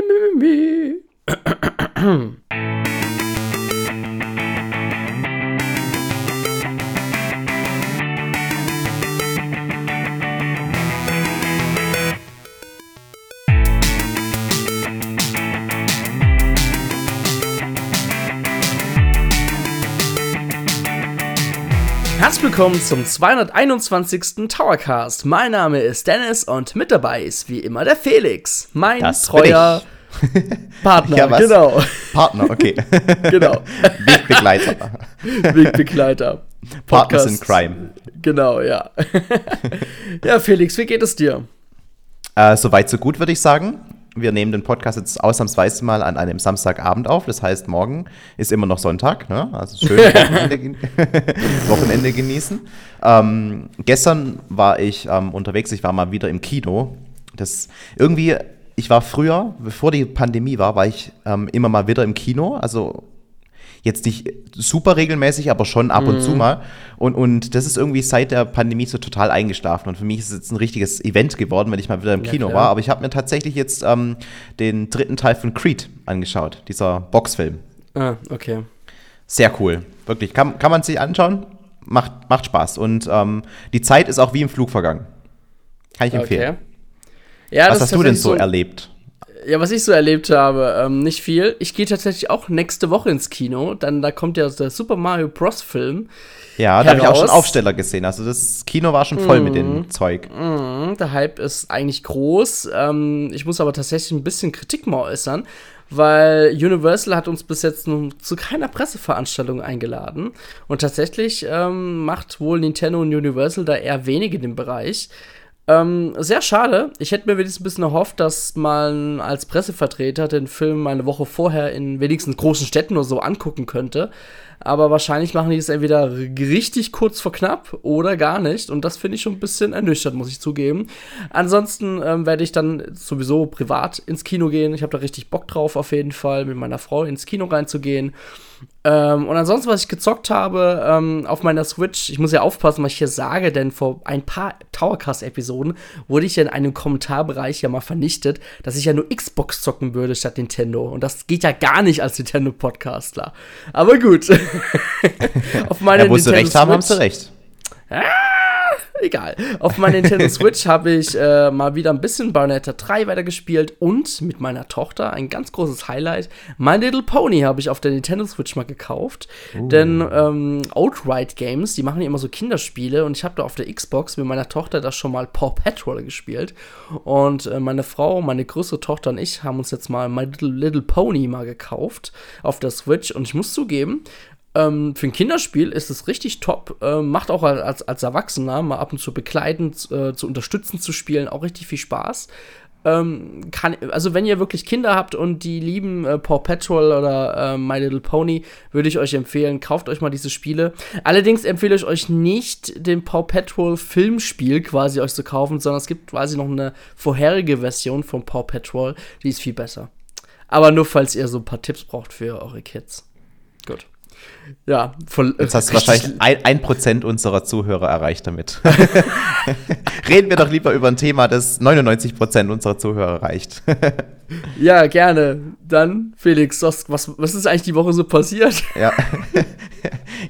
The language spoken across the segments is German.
me, me, me, me. Willkommen zum 221. Towercast. Mein Name ist Dennis und mit dabei ist wie immer der Felix, mein Das treuer Partner. Ja, was? genau, Partner, okay. genau. Wegbegleiter. Wegbegleiter. Partners in Crime. Genau, ja. ja, Felix, wie geht es dir? Äh, Soweit, so gut, würde ich sagen. Wir nehmen den Podcast jetzt ausnahmsweise mal an einem Samstagabend auf. Das heißt, morgen ist immer noch Sonntag. Ne? Also schön Wochenende, gen- Wochenende genießen. Ähm, gestern war ich ähm, unterwegs. Ich war mal wieder im Kino. Das irgendwie, ich war früher, bevor die Pandemie war, war ich ähm, immer mal wieder im Kino. Also jetzt nicht super regelmäßig, aber schon ab und zu mal. Und, und das ist irgendwie seit der Pandemie so total eingeschlafen. Und für mich ist es jetzt ein richtiges Event geworden, wenn ich mal wieder im Ja, Kino klar. war. Aber ich habe mir tatsächlich jetzt ähm, den dritten Teil von Creed angeschaut, dieser Boxfilm. Ah, okay. Sehr cool. Wirklich. Kann, kann man sich anschauen. Macht, macht Spaß. Und ähm, die Zeit ist auch wie im Flug vergangen. Kann ich empfehlen. Okay. Ja, Was hast du denn tatsächlich so erlebt? Ja, was ich so erlebt habe, ähm, nicht viel. Ich gehe tatsächlich auch nächste Woche ins Kino, dann da kommt ja der Super Mario Bros. Film. Ja, da habe ich auch schon. Aufsteller gesehen. Also das Kino war schon voll mit dem Zeug. Mhm, der Hype ist eigentlich groß. Ähm, ich muss aber tatsächlich ein bisschen Kritik mal äußern, weil Universal hat uns bis jetzt nun zu keiner Presseveranstaltung eingeladen. Und tatsächlich ähm, macht wohl Nintendo und Universal da eher wenig in dem Bereich. Ähm, sehr schade. Ich hätte mir wenigstens ein bisschen erhofft, dass man als Pressevertreter den Film eine Woche vorher in wenigstens großen Städten oder so angucken könnte. Aber wahrscheinlich machen die es entweder richtig kurz vor knapp oder gar nicht. Und das finde ich schon ein bisschen ernüchternd, muss ich zugeben. Ansonsten ähm, werde ich dann sowieso privat ins Kino gehen. Ich habe da richtig Bock drauf, auf jeden Fall, mit meiner Frau ins Kino reinzugehen. Ähm, und ansonsten, was ich gezockt habe ähm, auf meiner Switch, ich muss ja aufpassen, was ich hier sage, denn vor ein paar Towercast-Episoden wurde ich ja in einem Kommentarbereich ja mal vernichtet, dass ich ja nur Xbox zocken würde statt Nintendo. Und das geht ja gar nicht als Nintendo-Podcastler. Aber gut. auf meine Ja, wo sie Nintendo recht haben, haben Switch- sie recht. Egal. Auf meiner Nintendo Switch habe ich äh, mal wieder ein bisschen Bayonetta 3 weitergespielt und mit meiner Tochter ein ganz großes Highlight. My Little Pony habe ich auf der Nintendo Switch mal gekauft. Denn ähm, Outright Games, die machen ja immer so Kinderspiele und ich habe da auf der Xbox mit meiner Tochter das schon mal Paw Patrol gespielt. Und äh, meine Frau, meine größere Tochter und ich haben uns jetzt mal My Little, Little Pony mal gekauft auf der Switch und ich muss zugeben, ähm, für ein Kinderspiel ist es richtig top. Ähm, macht auch als, als Erwachsener mal ab und zu begleitend, äh, zu unterstützen zu spielen, auch richtig viel Spaß. Ähm, kann, also wenn ihr wirklich Kinder habt und die lieben äh, Paw Patrol oder äh, My Little Pony, würde ich euch empfehlen, kauft euch mal diese Spiele. Allerdings empfehle ich euch nicht, den Paw Patrol Filmspiel quasi euch zu kaufen, sondern es gibt quasi noch eine vorherige Version von Paw Patrol, die ist viel besser. Aber nur falls ihr so ein paar Tipps braucht für eure Kids. Gut. Ja, voll. Jetzt hast du wahrscheinlich ein, ein Prozent unserer Zuhörer erreicht damit. Reden wir doch lieber über ein Thema, das 99 Prozent unserer Zuhörer erreicht. Ja, gerne. Dann, Felix, was, was, ist eigentlich die Woche so passiert? ja.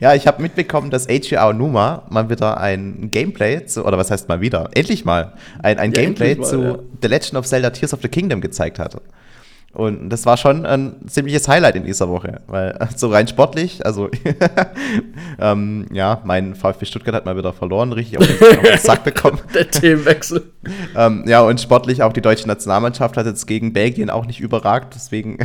ja, ich habe mitbekommen, dass Eiji Aonuma mal wieder ein Gameplay zu, oder was heißt mal wieder? Endlich mal ein, ein Ja, Gameplay mal, zu ja. The Legend of Zelda Tears of the Kingdom gezeigt hatte. Und das war schon ein ziemliches Highlight in dieser Woche, weil so rein sportlich, also ähm, ja, mein VfB Stuttgart hat mal wieder verloren, richtig auf den, auf den Sack bekommen. Der Themenwechsel. Ähm, ja, und sportlich auch die deutsche Nationalmannschaft hat jetzt gegen Belgien auch nicht überragt. Deswegen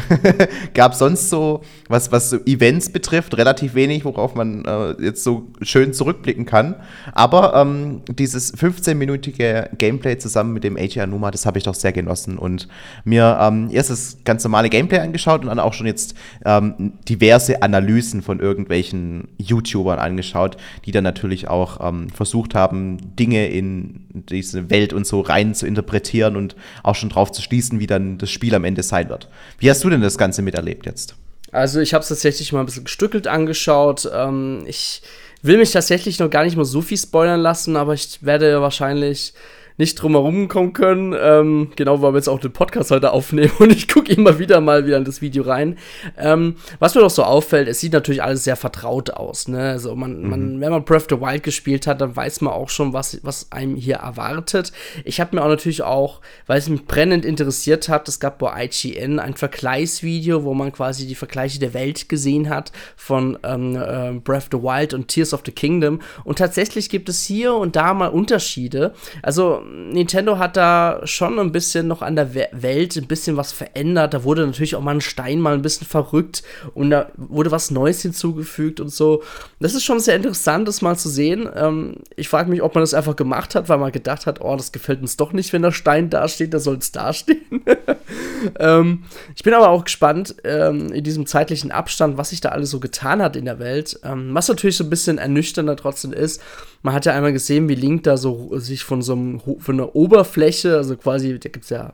gab es sonst so, was, was so Events betrifft, relativ wenig, worauf man äh, jetzt so schön zurückblicken kann. Aber ähm, dieses 15-minütige Gameplay zusammen mit dem AJ Anuma, das habe ich doch sehr genossen. Und mir ähm, erst das ganz normale Gameplay angeschaut und dann auch schon jetzt ähm, diverse Analysen von irgendwelchen YouTubern angeschaut, die dann natürlich auch ähm, versucht haben, Dinge in diese Welt und so rein zu interpretieren und auch schon drauf zu schließen, wie dann das Spiel am Ende sein wird. Wie hast du denn das Ganze miterlebt jetzt? Also, ich habe es tatsächlich mal ein bisschen gestückelt angeschaut. Ähm, ich will mich tatsächlich noch gar nicht mal so viel spoilern lassen, aber ich werde wahrscheinlich nicht drum herum kommen können. Ähm, genau, weil wir jetzt auch den Podcast heute aufnehmen und ich gucke immer wieder mal wieder in das Video rein. Ähm, was mir doch so auffällt, es sieht natürlich alles sehr vertraut aus. Ne? Also man, mhm. man, wenn man Breath of the Wild gespielt hat, dann weiß man auch schon, was, was einem hier erwartet. Ich habe mir auch natürlich auch, weil es mich brennend interessiert hat, es gab bei IGN ein Vergleichsvideo, wo man quasi die Vergleiche der Welt gesehen hat von ähm, äh, Breath of the Wild und Tears of the Kingdom. Und tatsächlich gibt es hier und da mal Unterschiede. Also Nintendo hat da schon ein bisschen noch an der Welt ein bisschen was verändert. Da wurde natürlich auch mal ein Stein mal ein bisschen verrückt und da wurde was Neues hinzugefügt und so. Das ist schon sehr interessant, das mal zu sehen. Ähm, ich frage mich, ob man das einfach gemacht hat, weil man gedacht hat, oh, das gefällt uns doch nicht, wenn der Stein dasteht, da soll es dastehen. ähm, ich bin aber auch gespannt ähm, in diesem zeitlichen Abstand, was sich da alles so getan hat in der Welt. Ähm, was natürlich so ein bisschen ernüchternder trotzdem ist, man hat ja einmal gesehen, wie Link da so sich von so einem, von einer Oberfläche, also quasi, da gibt es ja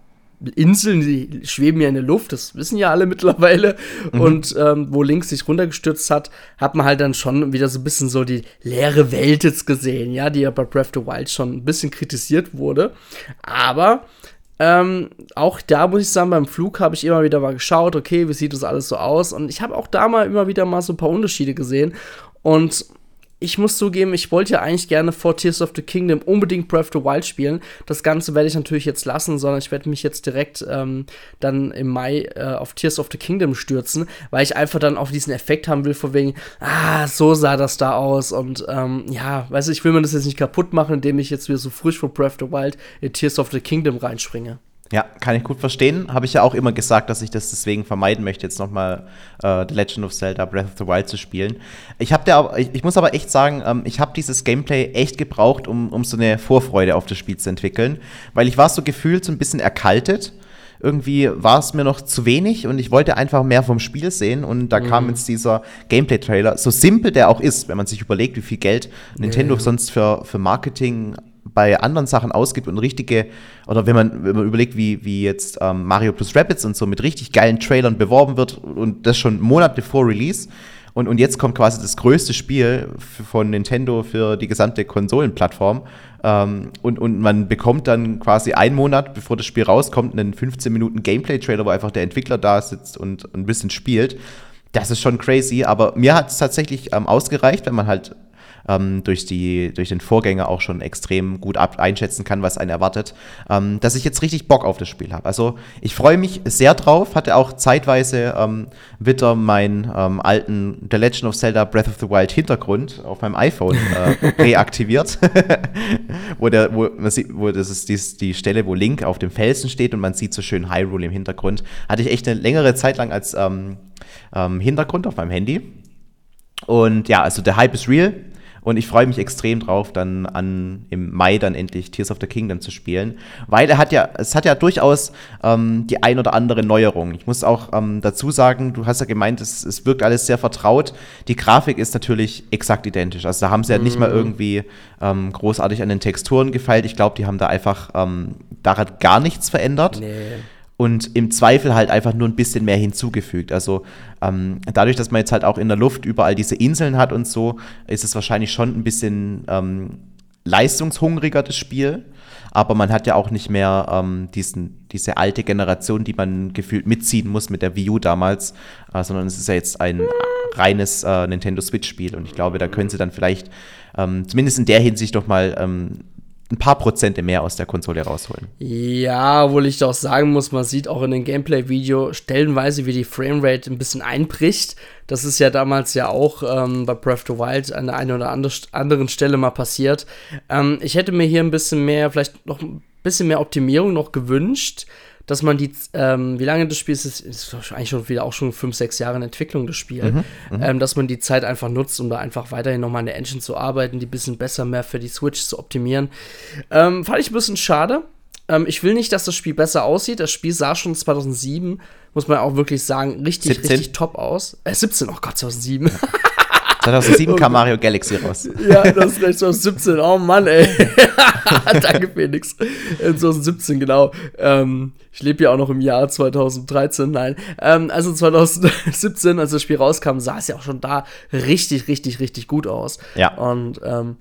Inseln, die schweben ja in der Luft, das wissen ja alle mittlerweile. Mhm. Und ähm, wo Link sich runtergestürzt hat, hat man halt dann schon wieder so ein bisschen so die leere Welt jetzt gesehen, ja, die ja bei Breath of the Wild schon ein bisschen kritisiert wurde. Aber ähm, auch da muss ich sagen, beim Flug habe ich immer wieder mal geschaut, okay, wie sieht das alles so aus? Und ich habe auch da mal immer wieder mal so ein paar Unterschiede gesehen. Und ich muss zugeben, ich wollte ja eigentlich gerne vor Tears of the Kingdom unbedingt Breath of the Wild spielen. Das Ganze werde ich natürlich jetzt lassen, sondern ich werde mich jetzt direkt ähm, dann im Mai äh, auf Tears of the Kingdom stürzen, weil ich einfach dann auch diesen Effekt haben will, von wegen, ah, so sah das da aus. Und ähm, ja, weißt du, ich will mir das jetzt nicht kaputt machen, indem ich jetzt wieder so frisch vor Breath of the Wild in Tears of the Kingdom reinspringe. Ja, kann ich gut verstehen. Habe ich ja auch immer gesagt, dass ich das deswegen vermeiden möchte, jetzt nochmal äh, The Legend of Zelda Breath of the Wild zu spielen. Ich, hab der, ich, ich muss aber echt sagen, ähm, ich habe dieses Gameplay echt gebraucht, um, um so eine Vorfreude auf das Spiel zu entwickeln, weil ich war so gefühlt so ein bisschen erkaltet. Irgendwie war es mir noch zu wenig und ich wollte einfach mehr vom Spiel sehen und da mhm. kam jetzt dieser Gameplay-Trailer, so simpel der auch ist, wenn man sich überlegt, wie viel Geld Nintendo ja. sonst für, für Marketing bei anderen Sachen ausgibt und richtige, oder wenn man, wenn man überlegt, wie, wie jetzt ähm, Mario plus Rapids und so mit richtig geilen Trailern beworben wird und das schon Monate vor Release. Und, und jetzt kommt quasi das größte Spiel von Nintendo für die gesamte Konsolenplattform. Ähm, und, und man bekommt dann quasi einen Monat, bevor das Spiel rauskommt, einen 15 Minuten Gameplay-Trailer, wo einfach der Entwickler da sitzt und ein bisschen spielt. Das ist schon crazy, aber mir hat es tatsächlich ähm, ausgereicht, wenn man halt ähm, durch, die, durch den Vorgänger auch schon extrem gut ab einschätzen kann, was einen erwartet, ähm, dass ich jetzt richtig Bock auf das Spiel habe. Also ich freue mich sehr drauf, hatte auch zeitweise ähm, wieder meinen ähm, alten The Legend of Zelda Breath of the Wild Hintergrund auf meinem iPhone äh, reaktiviert, wo, der, wo, man sieht, wo das ist die, die Stelle, wo Link auf dem Felsen steht und man sieht so schön Hyrule im Hintergrund. Hatte ich echt eine längere Zeit lang als ähm, ähm, Hintergrund auf meinem Handy. Und ja, also der Hype ist real. Und ich freue mich extrem drauf, dann an, im Mai dann endlich Tears of the Kingdom zu spielen. Weil er hat ja, es hat ja durchaus ähm, die ein oder andere Neuerung. Ich muss auch ähm, dazu sagen, du hast ja gemeint, es, es wirkt alles sehr vertraut. Die Grafik ist natürlich exakt identisch. Also da haben sie ja nicht mal mhm. irgendwie ähm, großartig an den Texturen gefeilt. Ich glaube, die haben da einfach ähm, daran gar nichts verändert. Nee und im Zweifel halt einfach nur ein bisschen mehr hinzugefügt. Also ähm, dadurch, dass man jetzt halt auch in der Luft überall diese Inseln hat und so, ist es wahrscheinlich schon ein bisschen ähm, leistungshungriger, das Spiel. Aber man hat ja auch nicht mehr ähm, diesen, diese alte Generation, die man gefühlt mitziehen muss mit der Wii U damals, äh, sondern es ist ja jetzt ein reines äh, Nintendo Switch-Spiel. Und ich glaube, da können sie dann vielleicht ähm, zumindest in der Hinsicht doch mal ähm, ein paar Prozente mehr aus der Konsole rausholen. Ja, obwohl ich doch sagen muss, man sieht auch in dem Gameplay-Video stellenweise, wie die Framerate ein bisschen einbricht. Das ist ja damals ja auch ähm, bei Breath of the Wild an der einen oder anderen Stelle mal passiert. Ähm, ich hätte mir hier ein bisschen mehr, vielleicht noch ein bisschen mehr Optimierung noch gewünscht dass man die, ähm, wie lange das Spiel ist, ist, ist eigentlich schon wieder auch schon fünf, sechs Jahre in Entwicklung, das Spiel, mhm, mhm, ähm, dass man die Zeit einfach nutzt, um da einfach weiterhin nochmal an der Engine zu arbeiten, die ein bisschen besser mehr für die Switch zu optimieren. Ähm, fand ich ein bisschen schade. Ähm, ich will nicht, dass das Spiel besser aussieht. Das Spiel sah schon 2007, muss man auch wirklich sagen, richtig, 17? richtig top aus. Äh, 17, oh Gott, 2007. 2007 kam Mario Galaxy raus. Ja, das ist recht, 2017. Oh Mann, ey. Danke, Felix. 2017, genau. Ähm, ich lebe ja auch noch im Jahr 2013. Nein. Ähm, also 2017, als das Spiel rauskam, sah es ja auch schon da richtig, richtig, richtig gut aus. Ja. Und ähm,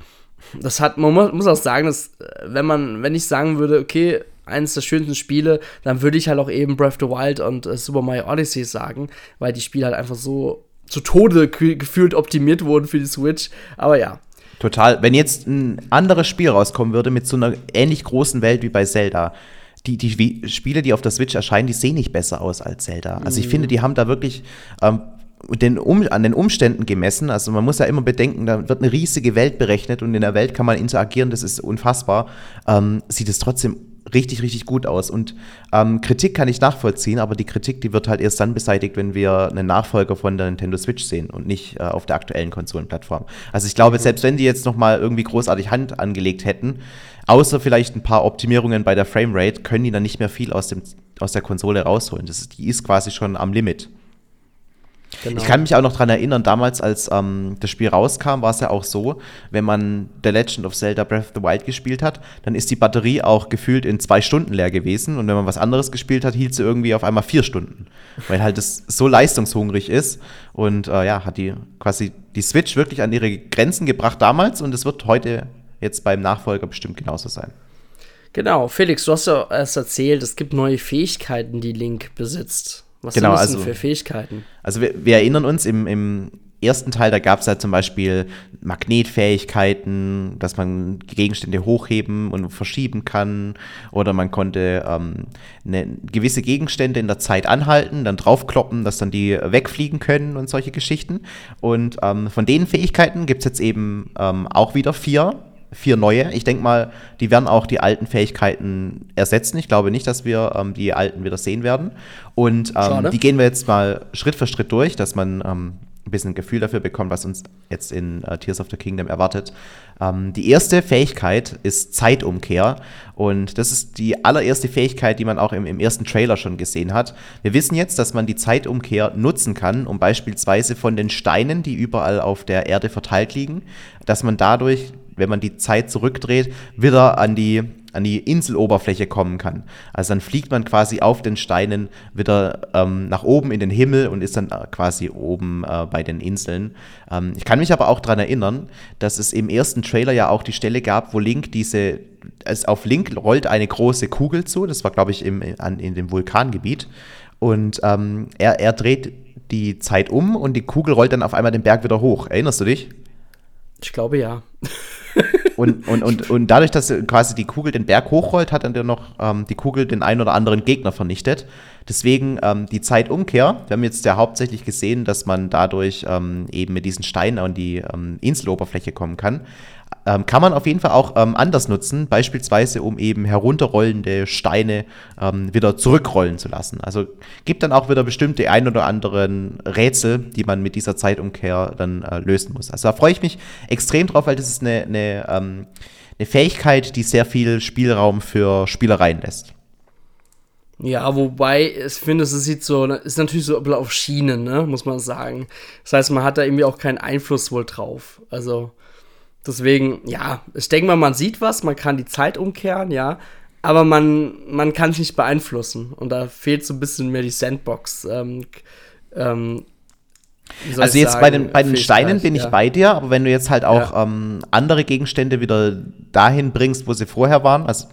Das hat, man muss, auch sagen, dass, äh, wenn man, wenn ich sagen würde, okay, eines der schönsten Spiele, dann würde ich halt auch eben Breath of the Wild und äh, Super Mario Odyssey sagen, weil die Spiele halt einfach so zu Tode gefühlt optimiert wurden für die Switch. Aber ja. Total. Wenn jetzt ein anderes Spiel rauskommen würde mit so einer ähnlich großen Welt wie bei Zelda, die, die Spiele, die auf der Switch erscheinen, die sehen nicht besser aus als Zelda. Also ich finde, die haben da wirklich ähm, den um, an den Umständen gemessen. Also man muss ja immer bedenken, da wird eine riesige Welt berechnet und in der Welt kann man interagieren, das ist unfassbar. Ähm, sieht es trotzdem richtig, richtig gut aus. Und ähm, Kritik kann ich nachvollziehen, aber die Kritik, die wird halt erst dann beseitigt, wenn wir einen Nachfolger von der Nintendo Switch sehen und nicht äh, auf der aktuellen Konsolenplattform. Also ich glaube, selbst wenn die jetzt noch mal irgendwie großartig Hand angelegt hätten, außer vielleicht ein paar Optimierungen bei der Framerate, können die dann nicht mehr viel aus, dem, aus der Konsole rausholen. Das ist, die ist quasi schon am Limit. Genau. Ich kann mich auch noch daran erinnern, damals, als ähm, das Spiel rauskam, war es ja auch so, wenn man The Legend of Zelda Breath of the Wild gespielt hat, dann ist die Batterie auch gefühlt in zwei Stunden leer gewesen. Und wenn man was anderes gespielt hat, hielt sie irgendwie auf einmal vier Stunden. Weil halt das so leistungshungrig ist. Und äh, ja, hat die quasi die Switch wirklich an ihre Grenzen gebracht damals und es wird heute jetzt beim Nachfolger bestimmt genauso sein. Genau, Felix, du hast ja erst erzählt, es gibt neue Fähigkeiten, die Link besitzt. Was genau, sind das also, für Fähigkeiten? Also wir, wir erinnern uns, im, im ersten Teil, da gab es ja zum Beispiel Magnetfähigkeiten, dass man Gegenstände hochheben und verschieben kann. Oder man konnte ähm, ne, gewisse Gegenstände in der Zeit anhalten, dann draufkloppen, dass dann die wegfliegen können und solche Geschichten. Und ähm, von den Fähigkeiten gibt es jetzt eben ähm, auch wieder vier vier neue. Ich denke mal, die werden auch die alten Fähigkeiten ersetzen. Ich glaube nicht, dass wir ähm, die alten wieder sehen werden. Und ähm, die gehen wir jetzt mal Schritt für Schritt durch, dass man ähm, ein bisschen ein Gefühl dafür bekommt, was uns jetzt in uh, Tears of the Kingdom erwartet. Ähm, die erste Fähigkeit ist Zeitumkehr und das ist die allererste Fähigkeit, die man auch im, im, ersten Trailer schon gesehen hat. Wir wissen jetzt, dass man die Zeitumkehr nutzen kann, um beispielsweise von den Steinen, die überall auf der Erde verteilt liegen, dass man dadurch wenn man die Zeit zurückdreht, wieder an die, an die Inseloberfläche kommen kann. Also dann fliegt man quasi auf den Steinen wieder ähm, nach oben in den Himmel und ist dann äh, quasi oben äh, bei den Inseln. Ähm, ich kann mich aber auch daran erinnern, dass es im ersten Trailer ja auch die Stelle gab, wo Link diese, es auf Link rollt eine große Kugel zu, das war glaube ich im, an, in dem Vulkangebiet. Und ähm, er, er dreht die Zeit um und die Kugel rollt dann auf einmal den Berg wieder hoch. Erinnerst du dich? Ich glaube ja. und, und, und, und dadurch, dass quasi die Kugel den Berg hochrollt, hat dann noch ähm, die Kugel den einen oder anderen Gegner vernichtet. Deswegen ähm, die Zeitumkehr. Wir haben jetzt ja hauptsächlich gesehen, dass man dadurch ähm, eben mit diesen Steinen an die ähm, Inseloberfläche kommen kann. Ähm, kann man auf jeden Fall auch ähm, anders nutzen, beispielsweise um eben herunterrollende Steine ähm, wieder zurückrollen zu lassen. Also gibt dann auch wieder bestimmte ein oder anderen Rätsel, die man mit dieser Zeitumkehr dann äh, lösen muss. Also da freue ich mich extrem drauf, weil das ist eine, eine, ähm, eine Fähigkeit, die sehr viel Spielraum für Spielereien lässt. Ja, wobei ich finde, es sieht so, ist natürlich so auf Schienen, ne, muss man sagen. Das heißt, man hat da irgendwie auch keinen Einfluss wohl drauf. Also, Deswegen, ja, ich denke mal, man sieht was, man kann die Zeit umkehren, ja, aber man, man kann es nicht beeinflussen. Und da fehlt so ein bisschen mehr die Sandbox. Ähm, ähm, also jetzt sagen, bei den, bei den Steinen bin ja. ich bei dir, aber wenn du jetzt halt auch ja. ähm, andere Gegenstände wieder dahin bringst, wo sie vorher waren, also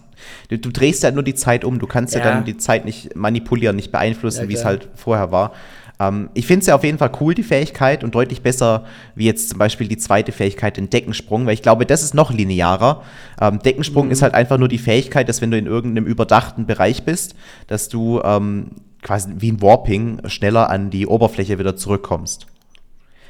du, du drehst ja nur die Zeit um, du kannst ja, ja dann die Zeit nicht manipulieren, nicht beeinflussen, wie es halt vorher war. Ähm, ich finde es ja auf jeden Fall cool, die Fähigkeit, und deutlich besser wie jetzt zum Beispiel die zweite Fähigkeit, den Deckensprung, weil ich glaube, das ist noch linearer. Ähm, Deckensprung mhm. ist halt einfach nur die Fähigkeit, dass wenn du in irgendeinem überdachten Bereich bist, dass du ähm, quasi wie ein Warping schneller an die Oberfläche wieder zurückkommst.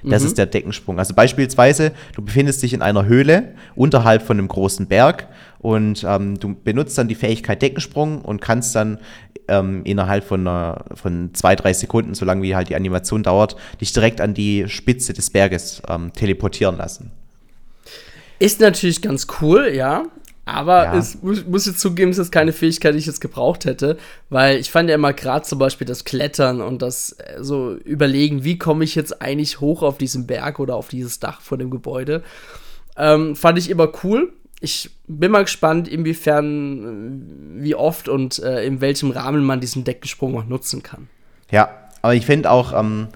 Das mhm. ist der Deckensprung. Also beispielsweise, du befindest dich in einer Höhle unterhalb von einem großen Berg und ähm, du benutzt dann die Fähigkeit Deckensprung und kannst dann ähm, innerhalb von, einer, von zwei, drei Sekunden, solange wie halt die Animation dauert, dich direkt an die Spitze des Berges ähm, teleportieren lassen. Ist natürlich ganz cool, ja. Aber ja. es muss, muss jetzt zugeben, es ist keine Fähigkeit, die ich jetzt gebraucht hätte, weil ich fand ja immer gerade zum Beispiel das Klettern und das äh, so überlegen, wie komme ich jetzt eigentlich hoch auf diesen Berg oder auf dieses Dach vor dem Gebäude, ähm, fand ich immer cool ich bin mal gespannt, inwiefern, wie oft und äh, in welchem Rahmen man diesen Deckensprung auch nutzen kann. Ja, aber ich finde auch, ähm,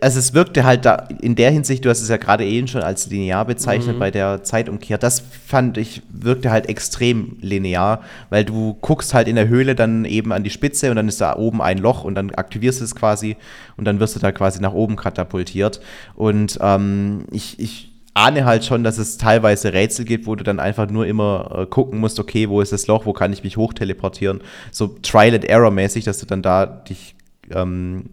also es wirkte halt da in der Hinsicht, du hast es ja gerade eben schon als linear bezeichnet mhm. bei der Zeitumkehr, das fand ich, wirkte halt extrem linear, weil du guckst halt in der Höhle dann eben an die Spitze und dann ist da oben ein Loch und dann aktivierst du es quasi und dann wirst du da quasi nach oben katapultiert. Und ähm, ich, ich ahne halt schon, dass es teilweise Rätsel gibt, wo du dann einfach nur immer äh, gucken musst, okay, wo ist das Loch, wo kann ich mich hochteleportieren. So Trial and Error mäßig, dass du dann da dich ähm,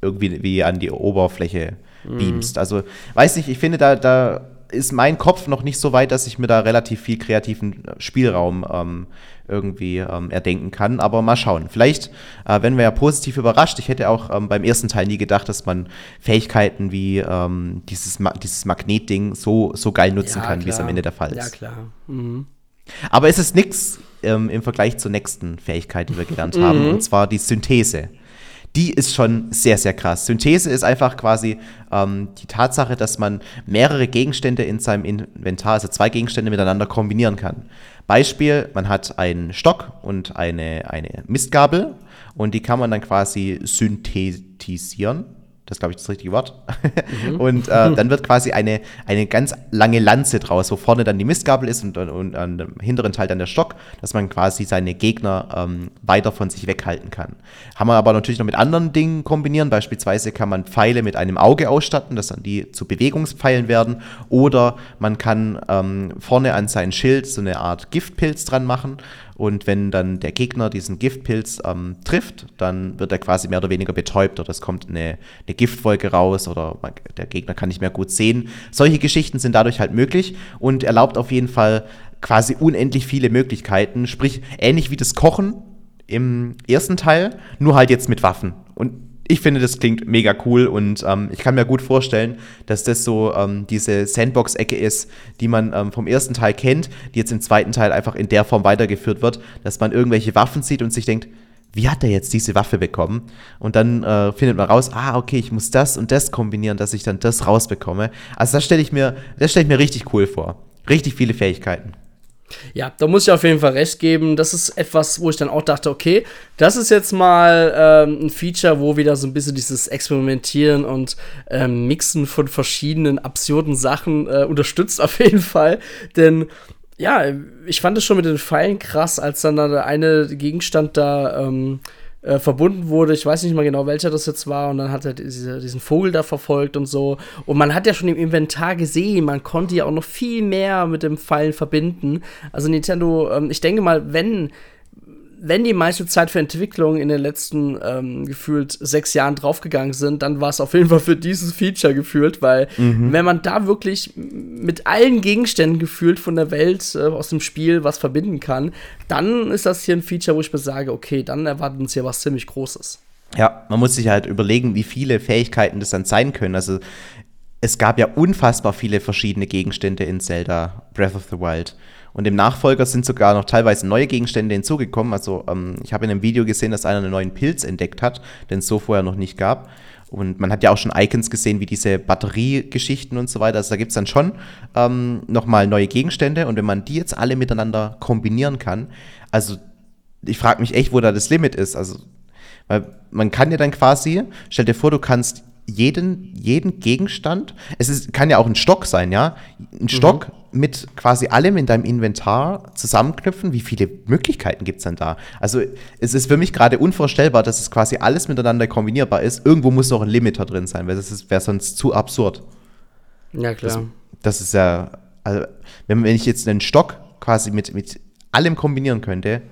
irgendwie wie an die Oberfläche mhm. beamst. Also, weiß nicht, ich finde, da, da ist mein Kopf noch nicht so weit, dass ich mir da relativ viel kreativen Spielraum ähm, irgendwie ähm, erdenken kann. Aber mal schauen. Vielleicht, äh, wenn wir ja positiv überrascht, ich hätte auch ähm, beim ersten Teil nie gedacht, dass man Fähigkeiten wie ähm, dieses, Ma dieses Magnetding so, so geil nutzen ja, kann, wie es am Ende der Fall ist. Ja, klar. Mhm. Aber es ist nichts ähm, im Vergleich zur nächsten Fähigkeit, die wir gelernt haben, mhm. und zwar die Synthese die ist schon sehr, sehr krass. Synthese ist einfach quasi ähm, die Tatsache, dass man mehrere Gegenstände in seinem Inventar, also zwei Gegenstände miteinander kombinieren kann. Beispiel, man hat einen Stock und eine, eine Mistgabel und die kann man dann quasi synthetisieren das glaube ich das richtige Wort. Mhm. und äh, dann wird quasi eine, eine ganz lange Lanze draus, wo vorne dann die Mistgabel ist und, und, und an dem hinteren Teil dann der Stock, dass man quasi seine Gegner ähm, weiter von sich weghalten kann. Haben wir aber natürlich noch mit anderen Dingen kombinieren. Beispielsweise kann man Pfeile mit einem Auge ausstatten, dass dann die zu Bewegungspfeilen werden. Oder man kann ähm, vorne an sein Schild so eine Art Giftpilz dran machen und wenn dann der Gegner diesen Giftpilz ähm, trifft, dann wird er quasi mehr oder weniger betäubt oder es kommt eine, eine Giftwolke raus oder man, der Gegner kann nicht mehr gut sehen. Solche Geschichten sind dadurch halt möglich und erlaubt auf jeden Fall quasi unendlich viele Möglichkeiten. Sprich, ähnlich wie das Kochen im ersten Teil, nur halt jetzt mit Waffen. Und ich finde, das klingt mega cool und ähm, ich kann mir gut vorstellen, dass das so ähm, diese Sandbox-Ecke ist, die man ähm, vom ersten Teil kennt, die jetzt im zweiten Teil einfach in der Form weitergeführt wird, dass man irgendwelche Waffen sieht und sich denkt, wie hat er jetzt diese Waffe bekommen? Und dann äh, findet man raus, ah, okay, ich muss das und das kombinieren, dass ich dann das rausbekomme. Also das stelle ich mir, das stelle ich mir richtig cool vor. Richtig viele Fähigkeiten. Ja, da muss ich auf jeden Fall recht geben. Das ist etwas, wo ich dann auch dachte, okay, das ist jetzt mal ähm, ein Feature, wo wieder so ein bisschen dieses Experimentieren und ähm, Mixen von verschiedenen absurden Sachen äh, unterstützt auf jeden Fall. Denn ja, ich fand es schon mit den Pfeilen krass, als dann da der eine Gegenstand da ähm, äh, verbunden wurde. Ich weiß nicht mal genau, welcher das jetzt war. Und dann hat er diese, diesen Vogel da verfolgt und so. Und man hat ja schon im Inventar gesehen, man konnte ja auch noch viel mehr mit dem Pfeilen verbinden. Also Nintendo, ähm, ich denke mal, wenn wenn die meiste Zeit für Entwicklung in den letzten ähm, gefühlt sechs Jahren draufgegangen sind, dann war es auf jeden Fall für dieses Feature gefühlt, weil mhm. wenn man da wirklich mit allen Gegenständen gefühlt von der Welt äh, aus dem Spiel was verbinden kann, dann ist das hier ein Feature, wo ich mir sage, okay, dann erwartet uns hier was ziemlich Großes. Ja, man muss sich halt überlegen, wie viele Fähigkeiten das dann sein können. Also es gab ja unfassbar viele verschiedene Gegenstände in Zelda Breath of the Wild. Und im Nachfolger sind sogar noch teilweise neue Gegenstände hinzugekommen. Also ähm, ich habe in einem Video gesehen, dass einer einen neuen Pilz entdeckt hat, den es so vorher noch nicht gab. Und man hat ja auch schon Icons gesehen, wie diese Batteriegeschichten und so weiter. Also da gibt es dann schon ähm, nochmal neue Gegenstände. Und wenn man die jetzt alle miteinander kombinieren kann, also ich frage mich echt, wo da das Limit ist. Also, weil man kann ja dann quasi, stell dir vor, du kannst jeden, jeden Gegenstand, es ist, kann ja auch ein Stock sein, ja, ein Stock mhm. Mit quasi allem in deinem Inventar zusammenknüpfen, wie viele Möglichkeiten gibt es denn da? Also es ist für mich gerade unvorstellbar, dass es quasi alles miteinander kombinierbar ist. Irgendwo muss noch ein Limiter drin sein, weil das wäre sonst zu absurd. Ja, klar. Das, das ist ja, also wenn, wenn ich jetzt einen Stock quasi mit, mit allem kombinieren könnte,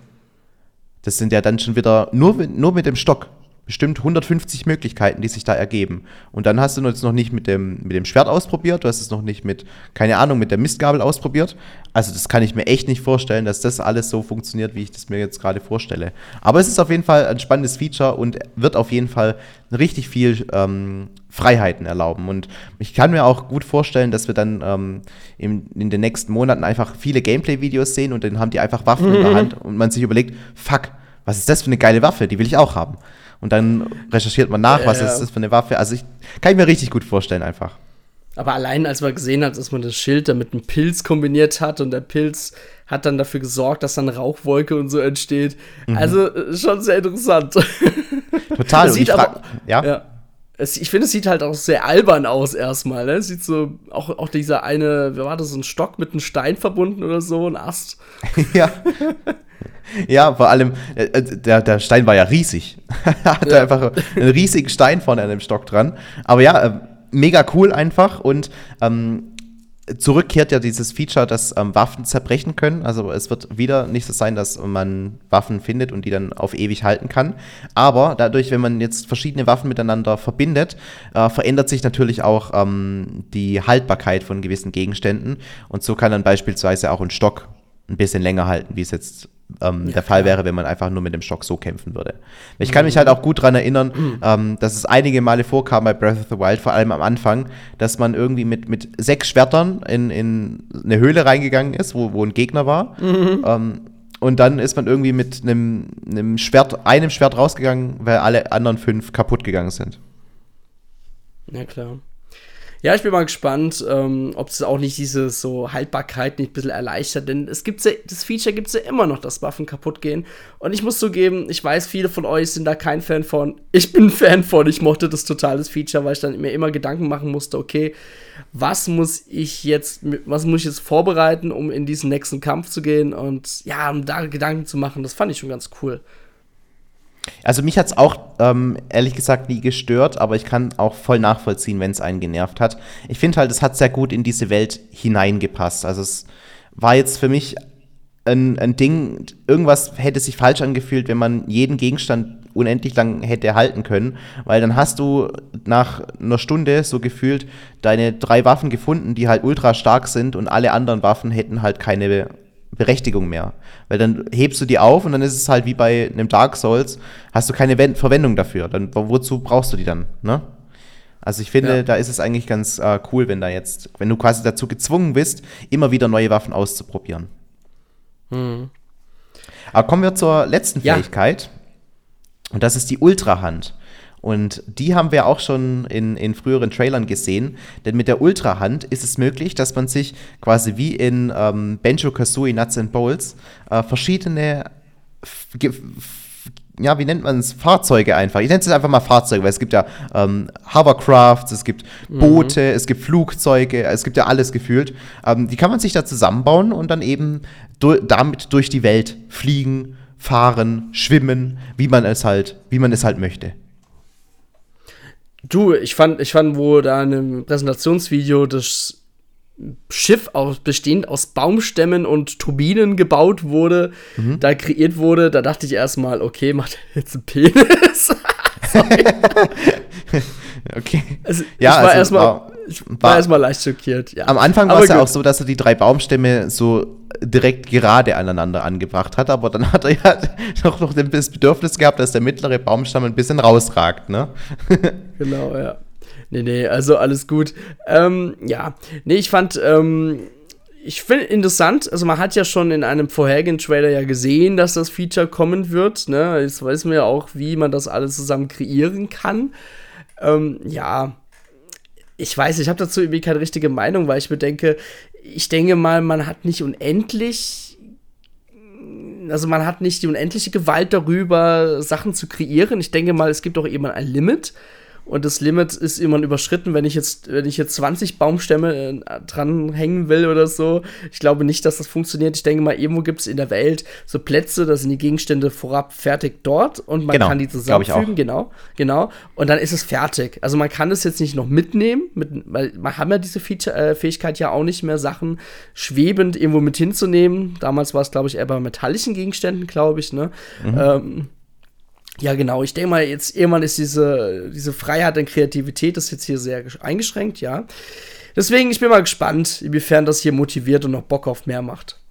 das sind ja dann schon wieder nur, nur mit dem Stock bestimmt 150 Möglichkeiten, die sich da ergeben. Und dann hast du jetzt noch nicht mit dem, mit dem Schwert ausprobiert, du hast es noch nicht mit, keine Ahnung, mit der Mistgabel ausprobiert. Also das kann ich mir echt nicht vorstellen, dass das alles so funktioniert, wie ich das mir jetzt gerade vorstelle. Aber es ist auf jeden Fall ein spannendes Feature und wird auf jeden Fall richtig viel ähm, Freiheiten erlauben. Und ich kann mir auch gut vorstellen, dass wir dann ähm, in, in den nächsten Monaten einfach viele Gameplay-Videos sehen und dann haben die einfach Waffen mhm. in der Hand und man sich überlegt, fuck, was ist das für eine geile Waffe? Die will ich auch haben und dann recherchiert man nach, was ist das für eine Waffe. Also ich kann ich mir richtig gut vorstellen einfach. Aber allein als man gesehen hat, dass man das Schild da mit einem Pilz kombiniert hat und der Pilz hat dann dafür gesorgt, dass dann Rauchwolke und so entsteht. Mhm. Also äh, schon sehr interessant. Total. sieht aber, ja. ja. Es, ich finde, es sieht halt auch sehr albern aus erstmal. Ne? Es sieht so, auch, auch dieser eine, wie war das, so ein Stock mit einem Stein verbunden oder so, ein Ast. ja. Ja, vor allem, äh, äh, der, der Stein war ja riesig. Hatte ja. einfach einen riesigen Stein vorne an dem Stock dran. Aber ja, äh, mega cool einfach und ähm, zurückkehrt ja dieses Feature, dass ähm, Waffen zerbrechen können. Also es wird wieder nicht so sein, dass man Waffen findet und die dann auf ewig halten kann. Aber dadurch, wenn man jetzt verschiedene Waffen miteinander verbindet, äh, verändert sich natürlich auch ähm, die Haltbarkeit von gewissen Gegenständen. Und so kann dann beispielsweise auch ein Stock ein bisschen länger halten, wie es jetzt ähm, ja, der Fall wäre, wenn man einfach nur mit dem Stock so kämpfen würde. Ich kann mich halt auch gut daran erinnern, mhm. ähm, dass es einige Male vorkam bei Breath of the Wild, vor allem am Anfang, dass man irgendwie mit, mit sechs Schwertern in, in eine Höhle reingegangen ist, wo, wo ein Gegner war. Mhm. Ähm, und dann ist man irgendwie mit einem, einem Schwert, einem Schwert rausgegangen, weil alle anderen fünf kaputt gegangen sind. Ja, klar. Ja, ich bin mal gespannt, ähm, ob es auch nicht diese so Haltbarkeit nicht ein bisschen erleichtert, denn es gibt das Feature gibt es ja immer noch, dass Waffen kaputt gehen. Und ich muss zugeben, ich weiß, viele von euch sind da kein Fan von. Ich bin Fan von, ich mochte das total, das Feature, weil ich dann mir immer Gedanken machen musste, okay, was muss ich jetzt, was muss ich jetzt vorbereiten, um in diesen nächsten Kampf zu gehen und ja, um da Gedanken zu machen, das fand ich schon ganz cool. Also mich hat es auch ähm, ehrlich gesagt nie gestört, aber ich kann auch voll nachvollziehen, wenn es einen genervt hat. Ich finde halt, es hat sehr gut in diese Welt hineingepasst. Also es war jetzt für mich ein, ein Ding, irgendwas hätte sich falsch angefühlt, wenn man jeden Gegenstand unendlich lang hätte halten können, weil dann hast du nach einer Stunde so gefühlt deine drei Waffen gefunden, die halt ultra stark sind und alle anderen Waffen hätten halt keine Berechtigung mehr. Weil dann hebst du die auf und dann ist es halt wie bei einem Dark Souls, hast du keine Verwendung dafür. Dann wozu brauchst du die dann, ne? Also ich finde, ja. da ist es eigentlich ganz äh, cool, wenn da jetzt, wenn du quasi dazu gezwungen bist, immer wieder neue Waffen auszuprobieren. Mhm. Aber kommen wir zur letzten ja. Fähigkeit. Und das ist die Ultrahand. Und die haben wir auch schon in, in früheren Trailern gesehen, denn mit der Ultra-Hand ist es möglich, dass man sich quasi wie in ähm, Banjo Kazooie Nuts and Bowls äh, verschiedene ja, wie nennt man es? Fahrzeuge einfach. Ich nenne es einfach mal Fahrzeuge, weil es gibt ja ähm, Hovercrafts, es gibt mhm. Boote, mhm. es gibt Flugzeuge, es gibt ja alles gefühlt. Ähm, die kann man sich da zusammenbauen und dann eben du damit durch die Welt fliegen, fahren, schwimmen, wie man es halt, wie man es halt möchte. Du, ich fand, ich fand, wo da in einem Präsentationsvideo das Schiff aus, bestehend aus Baumstämmen und Turbinen gebaut wurde, mhm. da kreiert wurde, da dachte ich erstmal, okay, macht jetzt einen Penis? okay. Also, ja, ich war also erstmal ich war erstmal leicht schockiert. Ja. Am Anfang war es ja auch so, dass er die drei Baumstämme so direkt gerade aneinander angebracht hat, aber dann hat er ja doch noch das Bedürfnis gehabt, dass der mittlere Baumstamm ein bisschen rausragt, ne? genau, ja. Nee, nee, also alles gut. Ähm, ja, nee, ich fand, ähm, ich finde interessant, also man hat ja schon in einem vorherigen Trailer ja gesehen, dass das Feature kommen wird, ne? Jetzt weiß man ja auch, wie man das alles zusammen kreieren kann. Ähm, ja, ich weiß, ich habe dazu irgendwie keine richtige Meinung, weil ich bedenke, ich denke mal, man hat nicht unendlich, also man hat nicht die unendliche Gewalt darüber, Sachen zu kreieren. Ich denke mal, es gibt auch immer ein Limit. Und das Limit ist irgendwann überschritten, wenn ich jetzt, wenn ich jetzt 20 Baumstämme äh, dran hängen will oder so. Ich glaube nicht, dass das funktioniert. Ich denke mal, irgendwo gibt es in der Welt so Plätze, da sind die Gegenstände vorab fertig dort und man genau, kann die zusammenfügen, genau, genau. Und dann ist es fertig. Also man kann es jetzt nicht noch mitnehmen, mit, weil man haben ja diese Feature, äh, Fähigkeit ja auch nicht mehr, Sachen schwebend irgendwo mit hinzunehmen. Damals war es, glaube ich, eher bei metallischen Gegenständen, glaube ich, ne? Mhm. Ähm, ja, genau. Ich denke mal, jetzt irgendwann ist diese, diese Freiheit und Kreativität ist jetzt hier sehr eingeschränkt, ja. Deswegen, ich bin mal gespannt, inwiefern das hier motiviert und noch Bock auf mehr macht.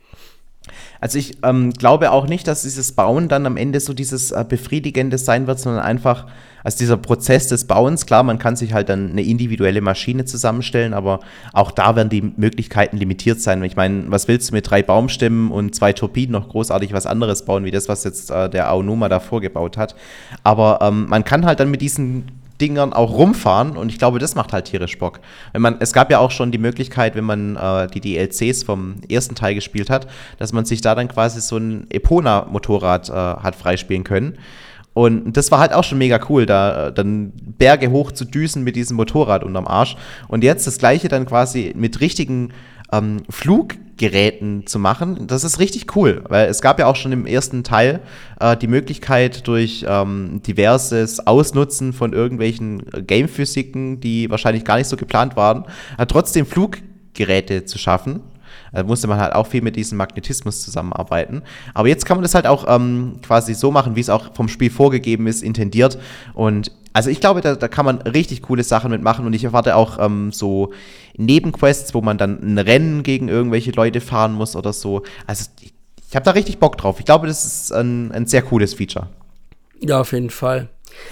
Also ich ähm, glaube auch nicht, dass dieses Bauen dann am Ende so dieses äh, Befriedigende sein wird, sondern einfach, also dieser Prozess des Bauens, klar, man kann sich halt dann eine individuelle Maschine zusammenstellen, aber auch da werden die Möglichkeiten limitiert sein. Ich meine, was willst du mit drei Baumstämmen und zwei Turbinen noch großartig was anderes bauen, wie das, was jetzt äh, der Aonuma da vorgebaut hat. Aber ähm, man kann halt dann mit diesen Dingern auch rumfahren und ich glaube, das macht halt tierisch Bock. Wenn man, es gab ja auch schon die Möglichkeit, wenn man äh, die DLCs vom ersten Teil gespielt hat, dass man sich da dann quasi so ein Epona-Motorrad äh, hat freispielen können. Und das war halt auch schon mega cool, da äh, dann Berge hoch zu düsen mit diesem Motorrad unterm Arsch. Und jetzt das gleiche dann quasi mit richtigen ähm, Fluggeräten zu machen, das ist richtig cool, weil es gab ja auch schon im ersten Teil äh, die Möglichkeit durch ähm, diverses Ausnutzen von irgendwelchen Gamephysiken, die wahrscheinlich gar nicht so geplant waren, äh, trotzdem Fluggeräte zu schaffen. Da musste man halt auch viel mit diesem Magnetismus zusammenarbeiten. Aber jetzt kann man das halt auch ähm, quasi so machen, wie es auch vom Spiel vorgegeben ist, intendiert. Und also ich glaube, da, da kann man richtig coole Sachen mitmachen und ich erwarte auch ähm, so Nebenquests, wo man dann ein Rennen gegen irgendwelche Leute fahren muss oder so. Also ich, ich habe da richtig Bock drauf. Ich glaube, das ist ein, ein sehr cooles Feature. Ja, auf jeden Fall.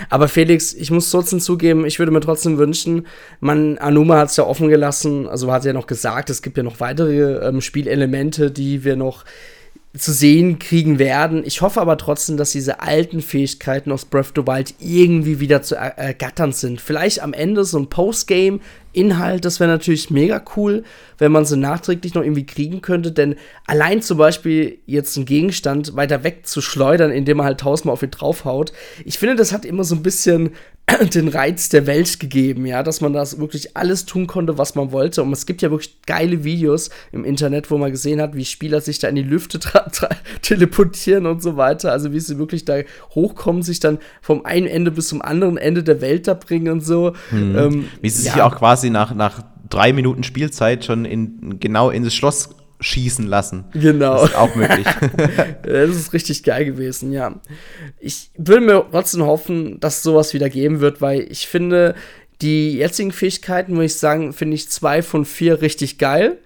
Aber Felix, ich muss trotzdem zugeben, ich würde mir trotzdem wünschen, man, Anuma hat es ja offen gelassen, also hat ja noch gesagt, es gibt ja noch weitere ähm, Spielelemente, die wir noch zu sehen kriegen werden. Ich hoffe aber trotzdem, dass diese alten Fähigkeiten aus Breath of the Wild irgendwie wieder zu ergattern sind. Vielleicht am Ende so ein Postgame, Inhalt, das wäre natürlich mega cool, wenn man sie nachträglich noch irgendwie kriegen könnte, denn allein zum Beispiel jetzt einen Gegenstand weiter weg zu schleudern, indem man halt tausendmal auf ihn draufhaut, ich finde, das hat immer so ein bisschen den Reiz der Welt gegeben, ja, dass man das wirklich alles tun konnte, was man wollte. Und es gibt ja wirklich geile Videos im Internet, wo man gesehen hat, wie Spieler sich da in die Lüfte teleportieren und so weiter. Also wie sie wirklich da hochkommen, sich dann vom einen Ende bis zum anderen Ende der Welt da bringen und so. Hm. Ähm, wie sie ja. sich auch quasi nach, nach drei Minuten Spielzeit schon in, genau in das Schloss schießen lassen. Genau. Das ist auch möglich. das ist richtig geil gewesen, ja. Ich will mir trotzdem hoffen, dass sowas wieder geben wird, weil ich finde, die jetzigen Fähigkeiten, muss ich sagen, finde ich zwei von vier richtig geil.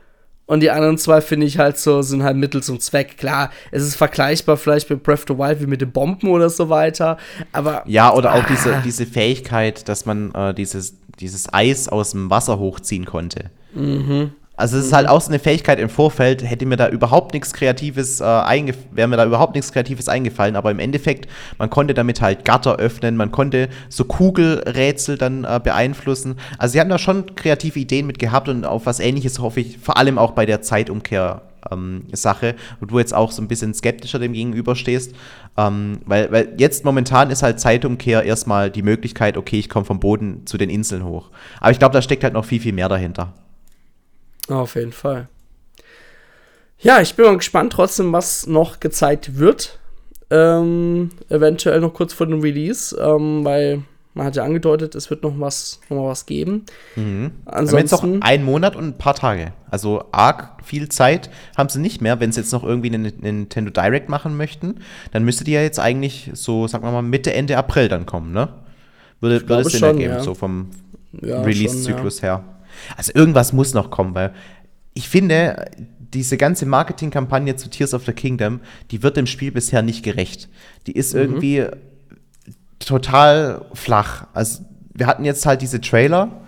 Und die anderen zwei finde ich halt so, sind halt Mittel zum Zweck. Klar, es ist vergleichbar vielleicht mit Breath of the Wild wie mit den Bomben oder so weiter. Aber. Ja, oder auch ah. diese, diese Fähigkeit, dass man äh, dieses, dieses Eis aus dem Wasser hochziehen konnte. Mhm. Also es ist halt auch so eine Fähigkeit im Vorfeld, hätte mir da überhaupt nichts Kreatives äh, wäre mir da überhaupt nichts Kreatives eingefallen, aber im Endeffekt, man konnte damit halt Gatter öffnen, man konnte so Kugelrätsel dann äh, beeinflussen. Also sie haben da schon kreative Ideen mit gehabt und auf was ähnliches hoffe ich, vor allem auch bei der Zeitumkehr. Ähm, Sache, wo du jetzt auch so ein bisschen skeptischer dem gegenüberstehst. Ähm, weil, weil jetzt momentan ist halt Zeitumkehr erstmal die Möglichkeit, okay, ich komme vom Boden zu den Inseln hoch. Aber ich glaube, da steckt halt noch viel, viel mehr dahinter. Auf jeden Fall. Ja, ich bin mal gespannt trotzdem, was noch gezeigt wird. Ähm, eventuell noch kurz vor dem Release, ähm, weil man hat ja angedeutet, es wird noch was, noch mal was geben. Mhm. Ansonsten jetzt noch ein Monat und ein paar Tage. Also arg viel Zeit haben sie nicht mehr. Wenn sie jetzt noch irgendwie einen Nintendo Direct machen möchten, dann müsste die ja jetzt eigentlich so, sagen wir mal, Mitte, Ende April dann kommen, ne? Würde, würde es Sinn ergeben, ja. so vom ja, Release-Zyklus ja. her. Also irgendwas muss noch kommen, weil ich finde, diese ganze Marketingkampagne zu Tears of the Kingdom, die wird dem Spiel bisher nicht gerecht. Die ist mhm. irgendwie total flach. Also wir hatten jetzt halt diese Trailer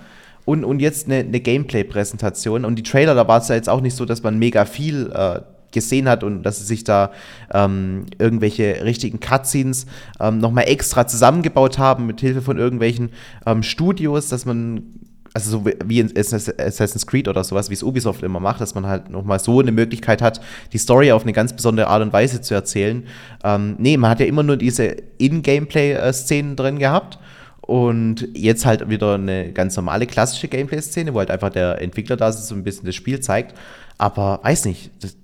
und, und jetzt eine, eine Gameplay-Präsentation. Und die Trailer, da war es ja jetzt auch nicht so, dass man mega viel äh, gesehen hat und dass sie sich da ähm, irgendwelche richtigen Cutscenes ähm, nochmal extra zusammengebaut haben mit Hilfe von irgendwelchen ähm, Studios, dass man also so wie in Assassin's Creed oder sowas, wie es Ubisoft immer macht, dass man halt nochmal so eine Möglichkeit hat, die Story auf eine ganz besondere Art und Weise zu erzählen. Ähm, nee, man hat ja immer nur diese In-Gameplay-Szenen drin gehabt. Und jetzt halt wieder eine ganz normale klassische Gameplay-Szene, wo halt einfach der Entwickler da so ein bisschen das Spiel zeigt. Aber weiß nicht, das,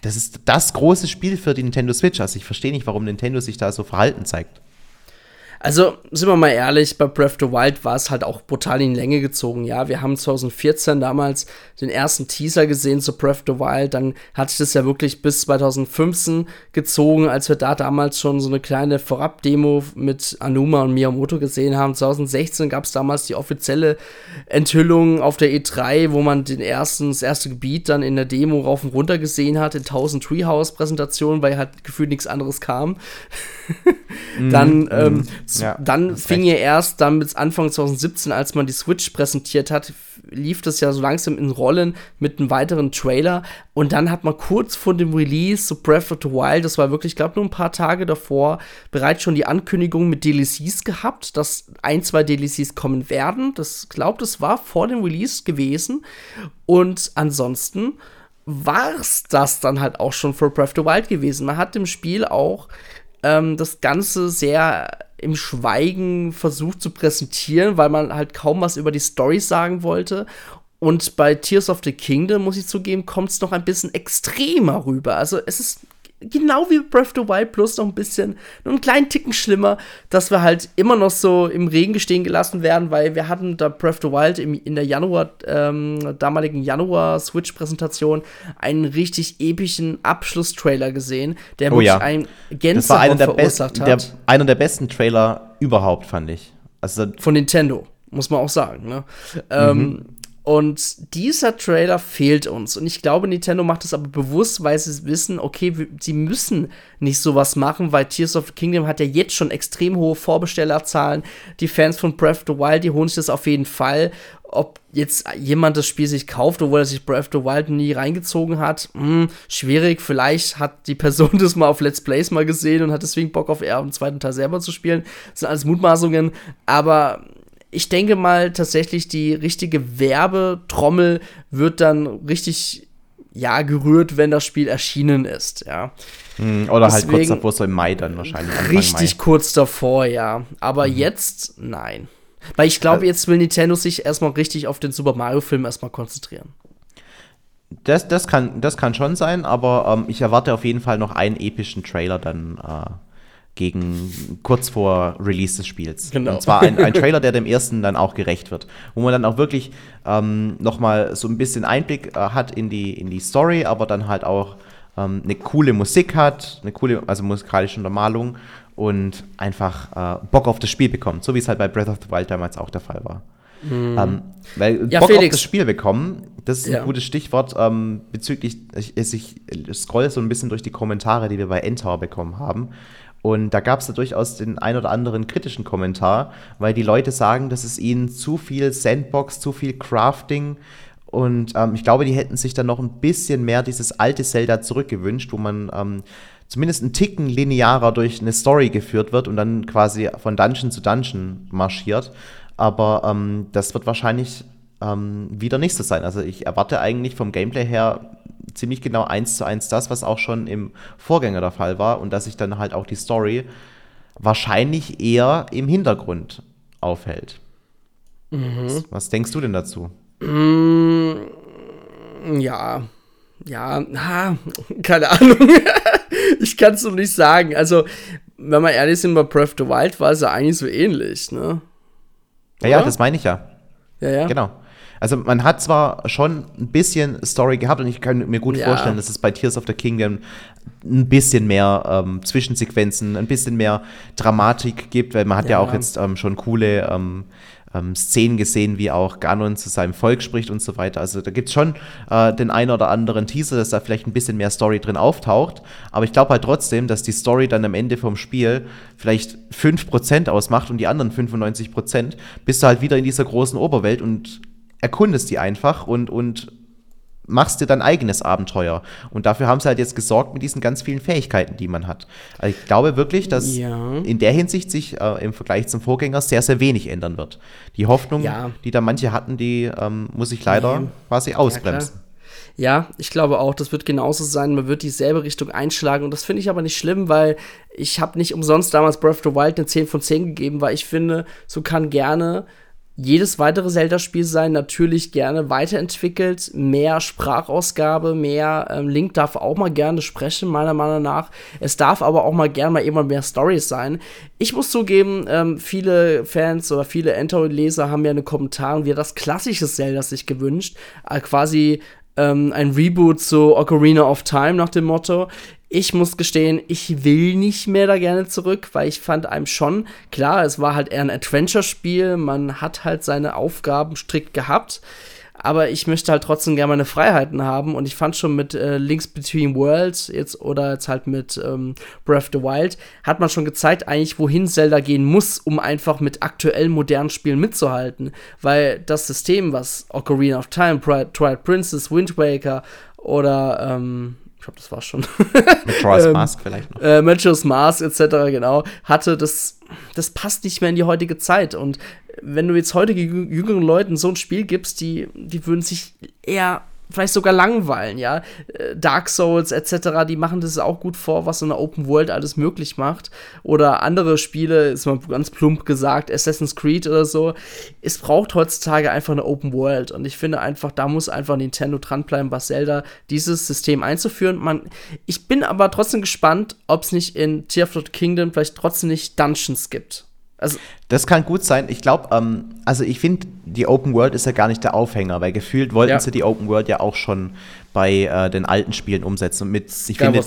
das ist das große Spiel für die Nintendo Switch. Also ich verstehe nicht, warum Nintendo sich da so verhalten zeigt. Also, sind wir mal ehrlich, bei Breath of the Wild war es halt auch brutal in die Länge gezogen. Ja, wir haben 2014 damals den ersten Teaser gesehen zu Breath of the Wild. Dann hat sich das ja wirklich bis 2015 gezogen, als wir da damals schon so eine kleine Vorab-Demo mit Anuma und Miyamoto gesehen haben. 2016 gab es damals die offizielle Enthüllung auf der E3, wo man den ersten, das erste Gebiet dann in der Demo rauf und runter gesehen hat, in 1000 Treehouse-Präsentationen, weil halt gefühlt nichts anderes kam. dann mm, ähm, mm ja, dann fing ja erst dann bis Anfang 2017, als man die Switch präsentiert hat, lief das ja so langsam in Rollen mit einem weiteren Trailer. Und dann hat man kurz vor dem Release, so Breath of the Wild, das war wirklich, ich glaube, nur ein paar Tage davor, bereits schon die Ankündigung mit DLCs gehabt, dass ein, zwei DLCs kommen werden. Das glaubt, das war vor dem Release gewesen. Und ansonsten war es das dann halt auch schon für Breath of the Wild gewesen. Man hat dem Spiel auch ähm, das Ganze sehr im Schweigen versucht zu präsentieren, weil man halt kaum was über die Story sagen wollte. Und bei Tears of the Kingdom, muss ich zugeben, kommt es noch ein bisschen extremer rüber. Also es ist genau wie Breath of the Wild plus noch ein bisschen, nur einen kleinen Ticken schlimmer, dass wir halt immer noch so im Regen stehen gelassen werden, weil wir hatten da Breath of the Wild im, in der Januar, ähm, damaligen Januar-Switch-Präsentation einen richtig epischen Abschlusstrailer gesehen, der oh, ja. ein Gänsehaut verursacht hat. Der, einer der besten Trailer überhaupt, fand ich. Also, Von Nintendo, muss man auch sagen. Ne? Mhm. Ähm, und dieser Trailer fehlt uns. Und ich glaube, Nintendo macht es aber bewusst, weil sie wissen, okay, sie müssen nicht sowas machen, weil Tears of the Kingdom hat ja jetzt schon extrem hohe Vorbestellerzahlen. Die Fans von Breath of the Wild, die holen sich das auf jeden Fall. Ob jetzt jemand das Spiel sich kauft, obwohl er sich Breath of the Wild nie reingezogen hat, mh, hm, schwierig. Vielleicht hat die Person das mal auf Let's Plays mal gesehen und hat deswegen Bock auf er im zweiten Teil selber zu spielen. Das sind alles Mutmaßungen. Aber ich denke mal tatsächlich, die richtige Werbetrommel wird dann richtig, ja, gerührt, wenn das Spiel erschienen ist, ja. Hm, oder Deswegen, halt kurz davor, so im Mai dann wahrscheinlich. Anfang richtig Mai. kurz davor, ja. Aber mhm. jetzt, nein. Weil ich glaube, also, jetzt will Nintendo sich erstmal richtig auf den Super Mario-Film erstmal konzentrieren. Das, das, kann, das kann schon sein, aber ähm, ich erwarte auf jeden Fall noch einen epischen Trailer dann äh, gegen kurz vor Release des Spiels. Genau. Und zwar ein, ein, Trailer, der dem ersten dann auch gerecht wird, wo man dann auch wirklich ähm, noch mal so ein bisschen Einblick äh, hat in die in die Story, aber dann halt auch ähm, eine coole Musik hat, eine coole also musikalische Untermalung und einfach äh, Bock auf das Spiel bekommt, so wie es halt bei Breath of the Wild damals auch der Fall war. Mhm. Ähm, weil ja, Bock Felix. auf das Spiel bekommen, das ist ein ja. gutes Stichwort ähm, bezüglich, ich, ich scroll so ein bisschen durch die Kommentare, die wir bei Endtower bekommen haben. Und da gab es da durchaus den ein oder anderen kritischen Kommentar, weil die Leute sagen, dass es ihnen zu viel Sandbox, zu viel Crafting und ähm, ich glaube, die hätten sich dann noch ein bisschen mehr dieses alte Zelda zurückgewünscht, wo man ähm, zumindest einen Ticken linearer durch eine Story geführt wird und dann quasi von Dungeon zu Dungeon marschiert. Aber ähm, das wird wahrscheinlich ähm, wieder nicht so sein. Also ich erwarte eigentlich vom Gameplay her ziemlich genau eins zu eins das, was auch schon im Vorgänger der Fall war und dass sich dann halt auch die Story wahrscheinlich eher im Hintergrund aufhält. Mhm. Was, was, denkst du denn dazu? Mm, ja, ja, ha, keine Ahnung. ich kann es noch nicht sagen. Also, wenn wir ehrlich sind, bei Breath of the Wild war es ja eigentlich so ähnlich, ne? Ja, ja, das meine ich ja. Ja, ja. Genau. Also man hat zwar schon ein bisschen Story gehabt und ich kann mir gut ja. vorstellen, dass es bei Tears of the Kingdom ein bisschen mehr ähm, Zwischensequenzen, ein bisschen mehr Dramatik gibt, weil man hat ja, ja auch jetzt ähm, schon coole ähm, ähm, Szenen gesehen, wie auch Ganon zu seinem Volk spricht und so weiter. Also da gibt es schon äh, den einen oder anderen Teaser, dass da vielleicht ein bisschen mehr Story drin auftaucht. Aber ich glaube halt trotzdem, dass die Story dann am Ende vom Spiel vielleicht 5% ausmacht und die anderen 95% bist du halt wieder in dieser großen Oberwelt und erkundest die einfach und, und machst dir dein eigenes Abenteuer. Und dafür haben sie halt jetzt gesorgt mit diesen ganz vielen Fähigkeiten, die man hat. Also ich glaube wirklich, dass ja. in der Hinsicht sich äh, im Vergleich zum Vorgänger sehr, sehr wenig ändern wird. Die Hoffnung, ja. die da manche hatten, die ähm, muss ich leider nee. quasi ausbremsen. Ja, ja, ich glaube auch, das wird genauso sein. Man wird dieselbe Richtung einschlagen. Und das finde ich aber nicht schlimm, weil ich habe nicht umsonst damals Breath of the Wild eine 10 von 10 gegeben, weil ich finde, so kann gerne jedes weitere Zelda-Spiel sein, natürlich gerne weiterentwickelt, mehr Sprachausgabe, mehr ähm, Link darf auch mal gerne sprechen, meiner Meinung nach. Es darf aber auch mal gerne mal immer mehr Stories sein. Ich muss zugeben, ähm, viele Fans oder viele Enter-Leser haben ja in den Kommentaren wieder das klassische Zelda sich gewünscht, äh, quasi ähm, ein Reboot zu Ocarina of Time nach dem Motto. Ich muss gestehen, ich will nicht mehr da gerne zurück, weil ich fand einem schon, klar, es war halt eher ein Adventure-Spiel, man hat halt seine Aufgaben strikt gehabt, aber ich möchte halt trotzdem gerne meine Freiheiten haben und ich fand schon mit äh, Links Between Worlds jetzt oder jetzt halt mit ähm, Breath of the Wild hat man schon gezeigt eigentlich, wohin Zelda gehen muss, um einfach mit aktuell modernen Spielen mitzuhalten, weil das System, was Ocarina of Time, Twilight Princess, Wind Waker oder ähm, glaube, das war schon. Majora's ähm, Mask vielleicht noch. Äh, Majora's Mask etc., genau, hatte, das, das passt nicht mehr in die heutige Zeit. Und wenn du jetzt heute jüngeren Leuten so ein Spiel gibst, die, die würden sich eher vielleicht sogar langweilen, ja. Äh, Dark Souls etc., die machen das auch gut vor, was so eine Open World alles möglich macht. Oder andere Spiele, ist mal ganz plump gesagt, Assassin's Creed oder so. Es braucht heutzutage einfach eine Open World. Und ich finde einfach, da muss einfach Nintendo dranbleiben, was Zelda dieses System einzuführen. Man, ich bin aber trotzdem gespannt, ob es nicht in Tear of the Kingdom vielleicht trotzdem nicht Dungeons gibt. Also, das kann gut sein. Ich glaube, ähm, also ich finde, die Open World ist ja gar nicht der Aufhänger, weil gefühlt wollten ja. sie die Open World ja auch schon bei äh, den alten Spielen umsetzen. Und mit, ich finde,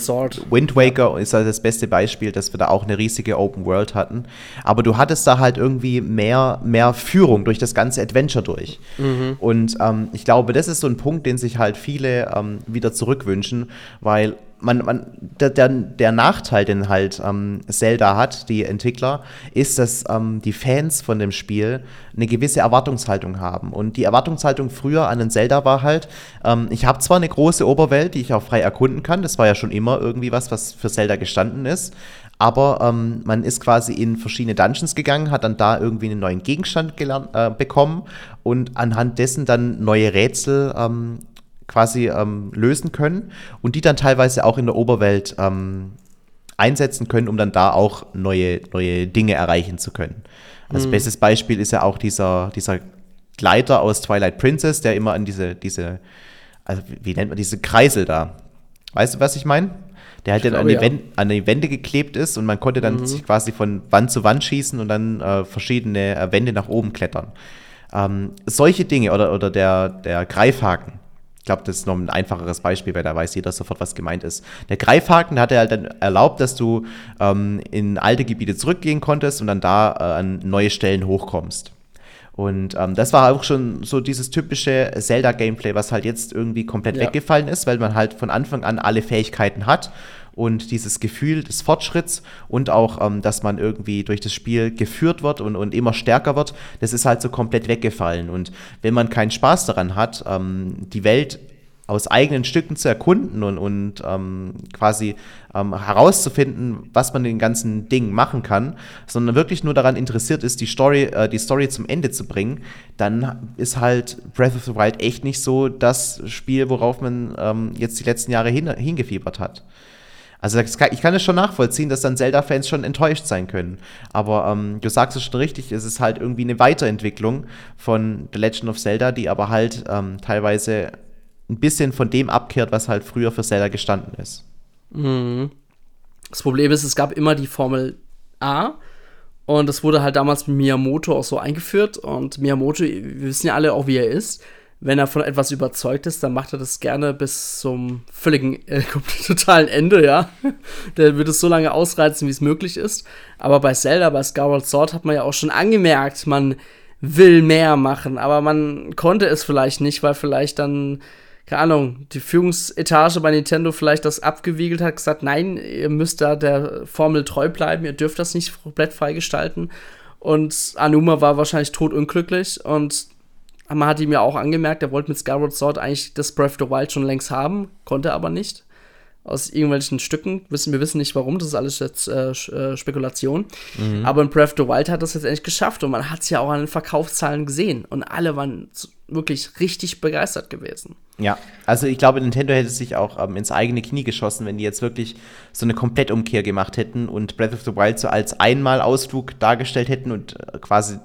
Wind Waker ist halt das beste Beispiel, dass wir da auch eine riesige Open World hatten. Aber du hattest da halt irgendwie mehr, mehr Führung durch das ganze Adventure durch. Mhm. Und ähm, ich glaube, das ist so ein Punkt, den sich halt viele ähm, wieder zurückwünschen, weil man, man, der, der, der Nachteil, den halt ähm, Zelda hat, die Entwickler, ist, dass ähm, die Fans von dem Spiel eine gewisse Erwartungshaltung haben. Und die Erwartungshaltung früher an den Zelda war halt, ähm, ich habe zwar eine große Oberwelt, die ich auch frei erkunden kann, das war ja schon immer irgendwie was, was für Zelda gestanden ist, aber ähm, man ist quasi in verschiedene Dungeons gegangen, hat dann da irgendwie einen neuen Gegenstand gelernt, äh, bekommen und anhand dessen dann neue Rätsel ähm, quasi ähm, lösen können und die dann teilweise auch in der Oberwelt ähm, einsetzen können, um dann da auch neue, neue Dinge erreichen zu können. Also mhm. bestes Beispiel ist ja auch dieser, dieser Gleiter aus Twilight Princess, der immer an diese, diese, also wie nennt man diese Kreisel da? Weißt du, was ich meine? Der halt dann an, die ja. an die Wände geklebt ist und man konnte dann mhm. sich quasi von Wand zu Wand schießen und dann äh, verschiedene äh, Wände nach oben klettern. Ähm, solche Dinge oder, oder der, der Greifhaken, ich glaube, das ist noch ein einfacheres Beispiel, weil da weiß jeder sofort, was gemeint ist. Der Greifhaken hat halt dann erlaubt, dass du ähm, in alte Gebiete zurückgehen konntest und dann da äh, an neue Stellen hochkommst. Und ähm, das war auch schon so dieses typische Zelda-Gameplay, was halt jetzt irgendwie komplett ja. weggefallen ist, weil man halt von Anfang an alle Fähigkeiten hat und dieses Gefühl des Fortschritts und auch, ähm, dass man irgendwie durch das Spiel geführt wird und, und immer stärker wird, das ist halt so komplett weggefallen. Und wenn man keinen Spaß daran hat, ähm, die Welt aus eigenen Stücken zu erkunden und, und ähm, quasi ähm, herauszufinden, was man den ganzen Dingen machen kann, sondern wirklich nur daran interessiert ist, die Story, äh, die Story zum Ende zu bringen, dann ist halt Breath of the Wild echt nicht so das Spiel, worauf man ähm, jetzt die letzten Jahre hin, hingefiebert hat. Also ich kann es schon nachvollziehen, dass dann Zelda-Fans schon enttäuscht sein können. Aber ähm, du sagst es schon richtig, es ist halt irgendwie eine Weiterentwicklung von The Legend of Zelda, die aber halt ähm, teilweise ein bisschen von dem abkehrt, was halt früher für Zelda gestanden ist. Mhm. Das Problem ist, es gab immer die Formel A. Und das wurde halt damals mit Miyamoto auch so eingeführt. Und Miyamoto, wir wissen ja alle auch, wie er ist wenn er von etwas überzeugt ist, dann macht er das gerne bis zum völligen, äh, totalen Ende, ja. Der wird es so lange ausreizen, wie es möglich ist. Aber bei Zelda, bei Skyward Sword hat man ja auch schon angemerkt, man will mehr machen, aber man konnte es vielleicht nicht, weil vielleicht dann, keine Ahnung, die Führungsetage bei Nintendo vielleicht das abgewiegelt hat, gesagt, nein, ihr müsst da der Formel treu bleiben, ihr dürft das nicht komplett freigestalten. Und Anuma war wahrscheinlich totunglücklich und man hat ihm ja auch angemerkt, er wollte mit Skyward Sword eigentlich das Breath of the Wild schon längst haben, konnte aber nicht. Aus irgendwelchen Stücken. Wissen, wir wissen nicht warum, das ist alles jetzt äh, äh, Spekulation. Mhm. Aber in Breath of the Wild hat das jetzt endlich geschafft und man hat es ja auch an den Verkaufszahlen gesehen. Und alle waren wirklich richtig begeistert gewesen. Ja, also ich glaube, Nintendo hätte sich auch ähm, ins eigene Knie geschossen, wenn die jetzt wirklich so eine Komplettumkehr gemacht hätten und Breath of the Wild so als Einmalausflug dargestellt hätten und äh, quasi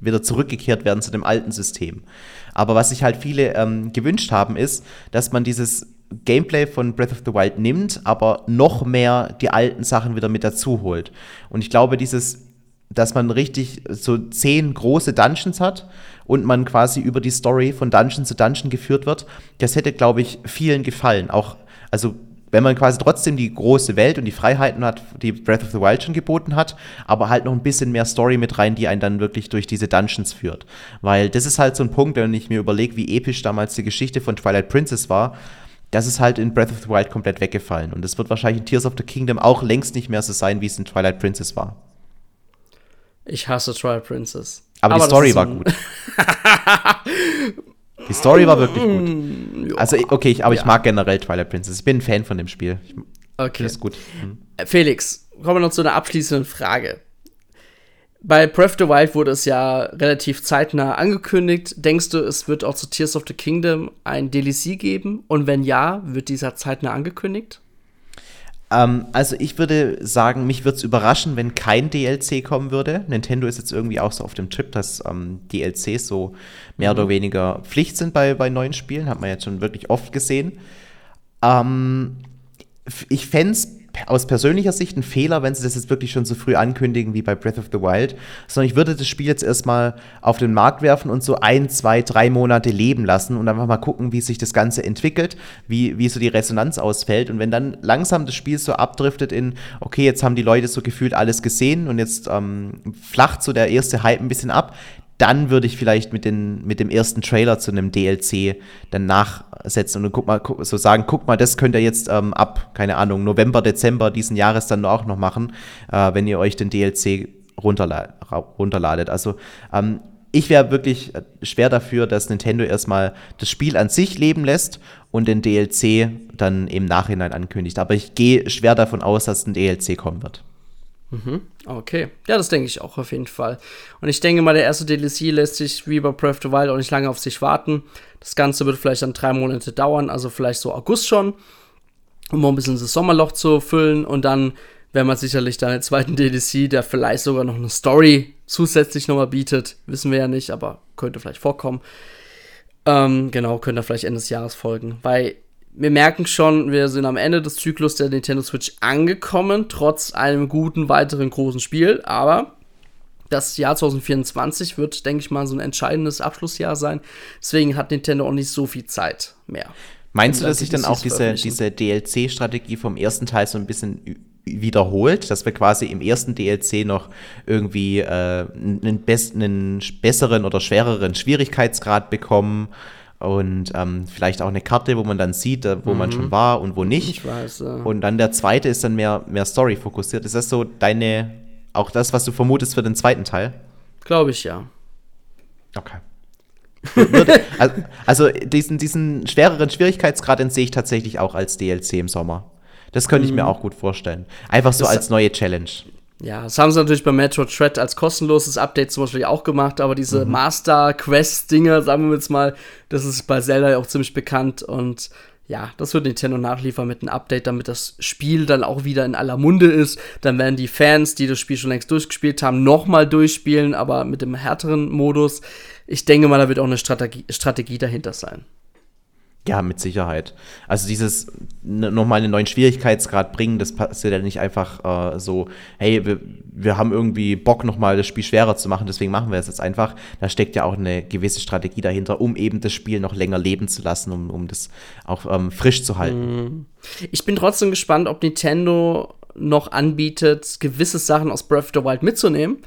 wieder zurückgekehrt werden zu dem alten System. Aber was sich halt viele ähm, gewünscht haben, ist, dass man dieses Gameplay von Breath of the Wild nimmt, aber noch mehr die alten Sachen wieder mit dazu holt. Und ich glaube, dieses, dass man richtig so zehn große Dungeons hat und man quasi über die Story von Dungeon zu Dungeon geführt wird, das hätte, glaube ich, vielen gefallen. Auch, also wenn man quasi trotzdem die große Welt und die Freiheiten hat, die Breath of the Wild schon geboten hat, aber halt noch ein bisschen mehr Story mit rein, die einen dann wirklich durch diese Dungeons führt. Weil das ist halt so ein Punkt, wenn ich mir überlege, wie episch damals die Geschichte von Twilight Princess war, das ist halt in Breath of the Wild komplett weggefallen. Und es wird wahrscheinlich in Tears of the Kingdom auch längst nicht mehr so sein, wie es in Twilight Princess war. Ich hasse Twilight Princess. Aber, aber die Story war gut. Die Story war wirklich gut. Also, okay, ich, aber ja. ich mag generell Twilight Princess. Ich bin ein Fan von dem Spiel. Ich okay. ist gut. Hm. Felix, kommen wir noch zu einer abschließenden Frage. bei Breath of the Wild wurde es ja relativ zeitnah angekündigt. Denkst du, es wird auch zu Tears of the Kingdom ein DLC geben? Und wenn ja, wird dieser zeitnah angekündigt? Ähm, also ich würde sagen, mich würde es überraschen, wenn kein DLC kommen würde. Nintendo ist jetzt irgendwie auch so auf dem Trip, dass ähm, DLCs so mehr mhm. oder weniger Pflicht sind bei, bei neuen Spielen. Hat man jetzt schon wirklich oft gesehen. Ähm, ich fände es aus persönlicher Sicht ein Fehler, wenn sie das jetzt wirklich schon so früh ankündigen wie bei Breath of the Wild, sondern ich würde das Spiel jetzt erstmal auf den Markt werfen und so ein, zwei, drei Monate leben lassen und einfach mal gucken, wie sich das Ganze entwickelt, wie, wie so die Resonanz ausfällt. Und wenn dann langsam das Spiel so abdriftet in, okay, jetzt haben die Leute so gefühlt alles gesehen und jetzt ähm, flacht so der erste Hype ein bisschen ab, dann würde ich vielleicht mit, den, mit dem ersten Trailer zu einem DLC dann nachsetzen und guck mal, so sagen, guck mal, das könnt ihr jetzt ähm, ab, keine Ahnung, November, Dezember diesen Jahres dann auch noch machen, äh, wenn ihr euch den DLC runterla runterladet. Also ähm, ich wäre wirklich äh, schwer dafür, dass Nintendo erstmal das Spiel an sich leben lässt und den DLC dann im Nachhinein ankündigt. Aber ich gehe schwer davon aus, dass ein DLC kommen wird. Mhm. Okay. Ja, das denke ich auch auf jeden Fall. Und ich denke mal, der erste DLC lässt sich wie bei Breath of the Wild auch nicht lange auf sich warten. Das Ganze wird vielleicht dann drei Monate dauern, also vielleicht so August schon, um mal ein bisschen das Sommerloch zu füllen. Und dann werden wir sicherlich dann einen zweiten DLC, der vielleicht sogar noch eine Story zusätzlich nochmal bietet. Wissen wir ja nicht, aber könnte vielleicht vorkommen. Ähm, genau, könnte vielleicht Ende des Jahres folgen. Weil wir merken schon, wir sind am Ende des Zyklus der Nintendo Switch angekommen, trotz einem guten weiteren großen Spiel. Aber das Jahr 2024 wird, denke ich mal, so ein entscheidendes Abschlussjahr sein. Deswegen hat Nintendo auch nicht so viel Zeit mehr. Meinst du, dass sich dann auch diese, diese DLC-Strategie vom ersten Teil so ein bisschen wiederholt, dass wir quasi im ersten DLC noch irgendwie äh, einen, einen besseren oder schwereren Schwierigkeitsgrad bekommen und ähm, vielleicht auch eine Karte, wo man dann sieht, äh, wo mhm. man schon war und wo nicht. Ich weiß. Ja. Und dann der zweite ist dann mehr, mehr Story fokussiert. Ist das so deine, auch das, was du vermutest für den zweiten Teil? Glaube ich ja. Okay. also, also diesen, diesen schwereren Schwierigkeitsgrad, den sehe ich tatsächlich auch als DLC im Sommer. Das könnte mhm. ich mir mhm. auch gut vorstellen. Einfach so das als neue Challenge. Ja, das haben sie natürlich bei Metro Thread als kostenloses Update zum Beispiel auch gemacht, aber diese mhm. Master Quest-Dinger, sagen wir jetzt mal, das ist bei Zelda ja auch ziemlich bekannt und ja, das wird Nintendo nachliefern mit einem Update, damit das Spiel dann auch wieder in aller Munde ist. Dann werden die Fans, die das Spiel schon längst durchgespielt haben, nochmal durchspielen, aber mit dem härteren Modus. Ich denke mal, da wird auch eine Strategie, Strategie dahinter sein. Ja, mit Sicherheit. Also dieses nochmal einen neuen Schwierigkeitsgrad bringen, das passiert ja nicht einfach äh, so, hey, wir, wir haben irgendwie Bock nochmal das Spiel schwerer zu machen, deswegen machen wir es jetzt einfach. Da steckt ja auch eine gewisse Strategie dahinter, um eben das Spiel noch länger leben zu lassen, um, um das auch ähm, frisch zu halten. Mhm. Ich bin trotzdem gespannt, ob Nintendo noch anbietet, gewisse Sachen aus Breath of the Wild mitzunehmen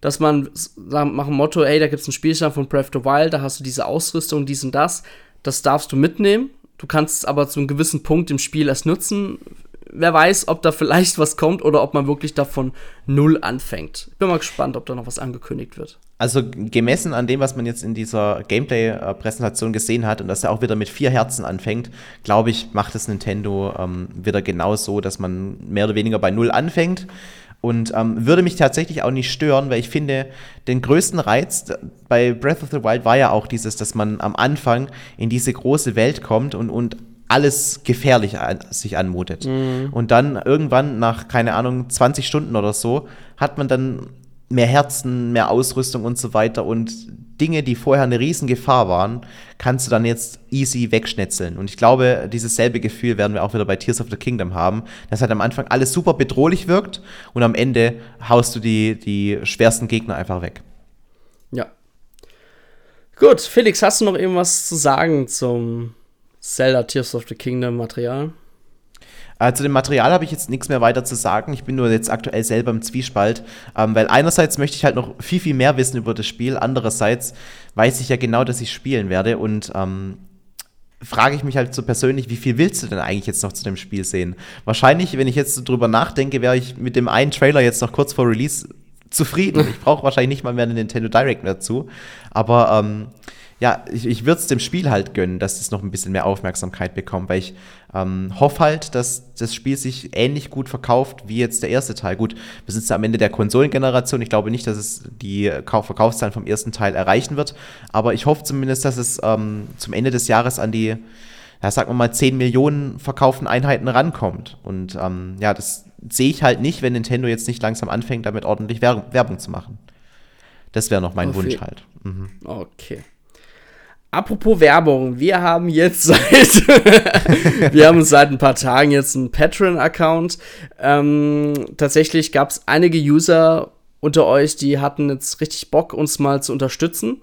dass man sagen, machen Motto, ey, da gibt es einen Spielstand von Breath of the Wild, da hast du diese Ausrüstung, dies und das das darfst du mitnehmen. Du kannst es aber zu einem gewissen Punkt im Spiel erst nutzen. Wer weiß, ob da vielleicht was kommt oder ob man wirklich davon null anfängt. Ich bin mal gespannt, ob da noch was angekündigt wird. Also gemessen an dem, was man jetzt in dieser Gameplay-Präsentation gesehen hat und dass er auch wieder mit vier Herzen anfängt, glaube ich, macht es Nintendo ähm, wieder genau so, dass man mehr oder weniger bei null anfängt und ähm, würde mich tatsächlich auch nicht stören, weil ich finde, den größten Reiz bei Breath of the Wild war ja auch dieses, dass man am Anfang in diese große Welt kommt und, und alles gefährlich an, sich anmutet. Mhm. Und dann irgendwann nach, keine Ahnung, 20 Stunden oder so, hat man dann mehr Herzen, mehr Ausrüstung und so weiter und Dinge, die vorher eine Riesengefahr waren, kannst du dann jetzt easy wegschnetzeln. Und ich glaube, dieses selbe Gefühl werden wir auch wieder bei Tears of the Kingdom haben, dass halt am Anfang alles super bedrohlich wirkt und am Ende haust du die, die schwersten Gegner einfach weg. Ja. Gut, Felix, hast du noch irgendwas zu sagen zum Zelda Tears of the Kingdom Material? Äh, zu dem Material habe ich jetzt nichts mehr weiter zu sagen. Ich bin nur jetzt aktuell selber im Zwiespalt, ähm, weil einerseits möchte ich halt noch viel, viel mehr wissen über das Spiel, andererseits weiß ich ja genau, dass ich spielen werde und ähm, frage ich mich halt so persönlich, wie viel willst du denn eigentlich jetzt noch zu dem Spiel sehen? Wahrscheinlich, wenn ich jetzt so drüber nachdenke, wäre ich mit dem einen Trailer jetzt noch kurz vor Release zufrieden. Ich brauche wahrscheinlich nicht mal mehr eine Nintendo Direct mehr zu. Aber ähm, ja, ich, ich würde es dem Spiel halt gönnen, dass es noch ein bisschen mehr Aufmerksamkeit bekommt, weil ich ähm, hoffe halt, dass das Spiel sich ähnlich gut verkauft wie jetzt der erste Teil. Gut, wir sind am Ende der Konsolengeneration. Ich glaube nicht, dass es die Kauf Verkaufszahlen vom ersten Teil erreichen wird, aber ich hoffe zumindest, dass es ähm, zum Ende des Jahres an die, ja, sagen wir mal, 10 Millionen verkauften Einheiten rankommt. Und ähm, ja, das sehe ich halt nicht, wenn Nintendo jetzt nicht langsam anfängt, damit ordentlich Werbung zu machen. Das wäre noch mein okay. Wunsch halt. Mhm. Okay. Apropos Werbung, wir haben jetzt seit wir haben seit ein paar Tagen jetzt einen Patreon-Account. Ähm, tatsächlich gab es einige User unter euch, die hatten jetzt richtig Bock, uns mal zu unterstützen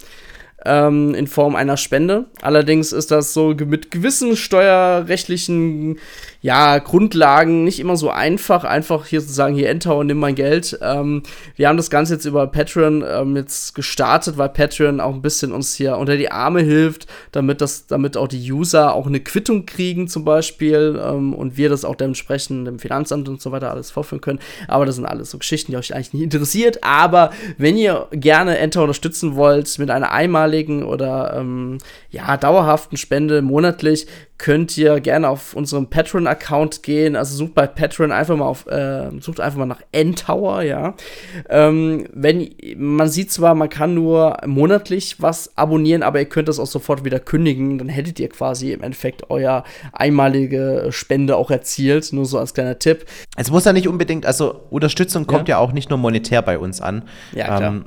ähm, in Form einer Spende. Allerdings ist das so mit gewissen steuerrechtlichen ja, Grundlagen nicht immer so einfach, einfach hier zu sagen, hier enter und nimm mein Geld. Ähm, wir haben das Ganze jetzt über Patreon ähm, jetzt gestartet, weil Patreon auch ein bisschen uns hier unter die Arme hilft, damit das, damit auch die User auch eine Quittung kriegen zum Beispiel ähm, und wir das auch dementsprechend dem Finanzamt und so weiter alles vorführen können. Aber das sind alles so Geschichten, die euch eigentlich nicht interessiert. Aber wenn ihr gerne Enter unterstützen wollt mit einer einmaligen oder ähm, ja dauerhaften Spende monatlich, könnt ihr gerne auf unserem Patreon-Account gehen. Also sucht bei Patreon einfach mal auf, äh, sucht einfach mal nach N-Tower, ja. Ähm, wenn, man sieht zwar, man kann nur monatlich was abonnieren, aber ihr könnt das auch sofort wieder kündigen. Dann hättet ihr quasi im Endeffekt euer einmalige Spende auch erzielt. Nur so als kleiner Tipp. Es muss ja nicht unbedingt, also Unterstützung kommt ja, ja auch nicht nur monetär bei uns an. Ja, klar. Ähm,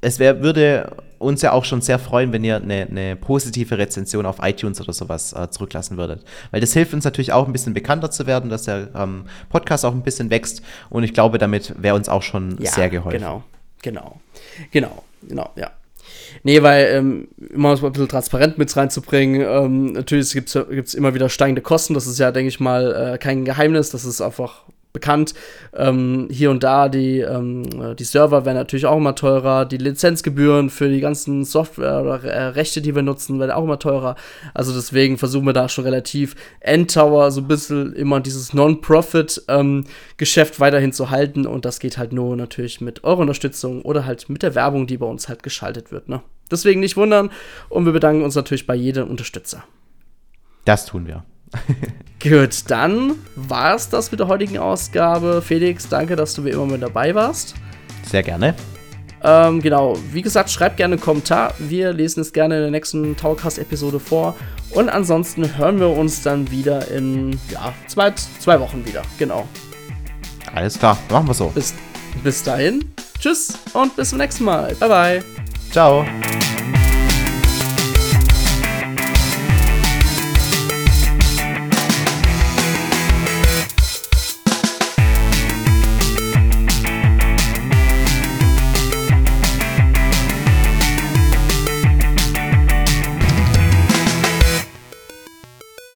es wär, würde uns ja auch schon sehr freuen, wenn ihr eine, eine positive Rezension auf iTunes oder sowas äh, zurücklassen würdet. Weil das hilft uns natürlich auch ein bisschen bekannter zu werden, dass der ähm, Podcast auch ein bisschen wächst. Und ich glaube, damit wäre uns auch schon ja, sehr geholfen. Genau, genau, genau, genau, ja. Nee, weil ähm, immer ein bisschen transparent mit reinzubringen. Ähm, natürlich gibt es immer wieder steigende Kosten. Das ist ja, denke ich mal, äh, kein Geheimnis. Das ist einfach bekannt. Ähm, hier und da die, ähm, die Server werden natürlich auch immer teurer. Die Lizenzgebühren für die ganzen Software oder äh, die wir nutzen, werden auch immer teurer. Also deswegen versuchen wir da schon relativ Endtower so ein bisschen immer dieses Non-Profit-Geschäft ähm, weiterhin zu halten. Und das geht halt nur natürlich mit eurer Unterstützung oder halt mit der Werbung, die bei uns halt geschaltet wird. Ne? Deswegen nicht wundern. Und wir bedanken uns natürlich bei jedem Unterstützer. Das tun wir. Gut, dann war es das mit der heutigen Ausgabe. Felix, danke, dass du wie immer mit dabei warst. Sehr gerne. Ähm, genau, wie gesagt, schreibt gerne einen Kommentar. Wir lesen es gerne in der nächsten Towercast-Episode vor. Und ansonsten hören wir uns dann wieder in ja, zwei, zwei Wochen wieder. Genau. Alles klar, machen wir so. Bis, bis dahin, tschüss und bis zum nächsten Mal. Bye, bye. Ciao.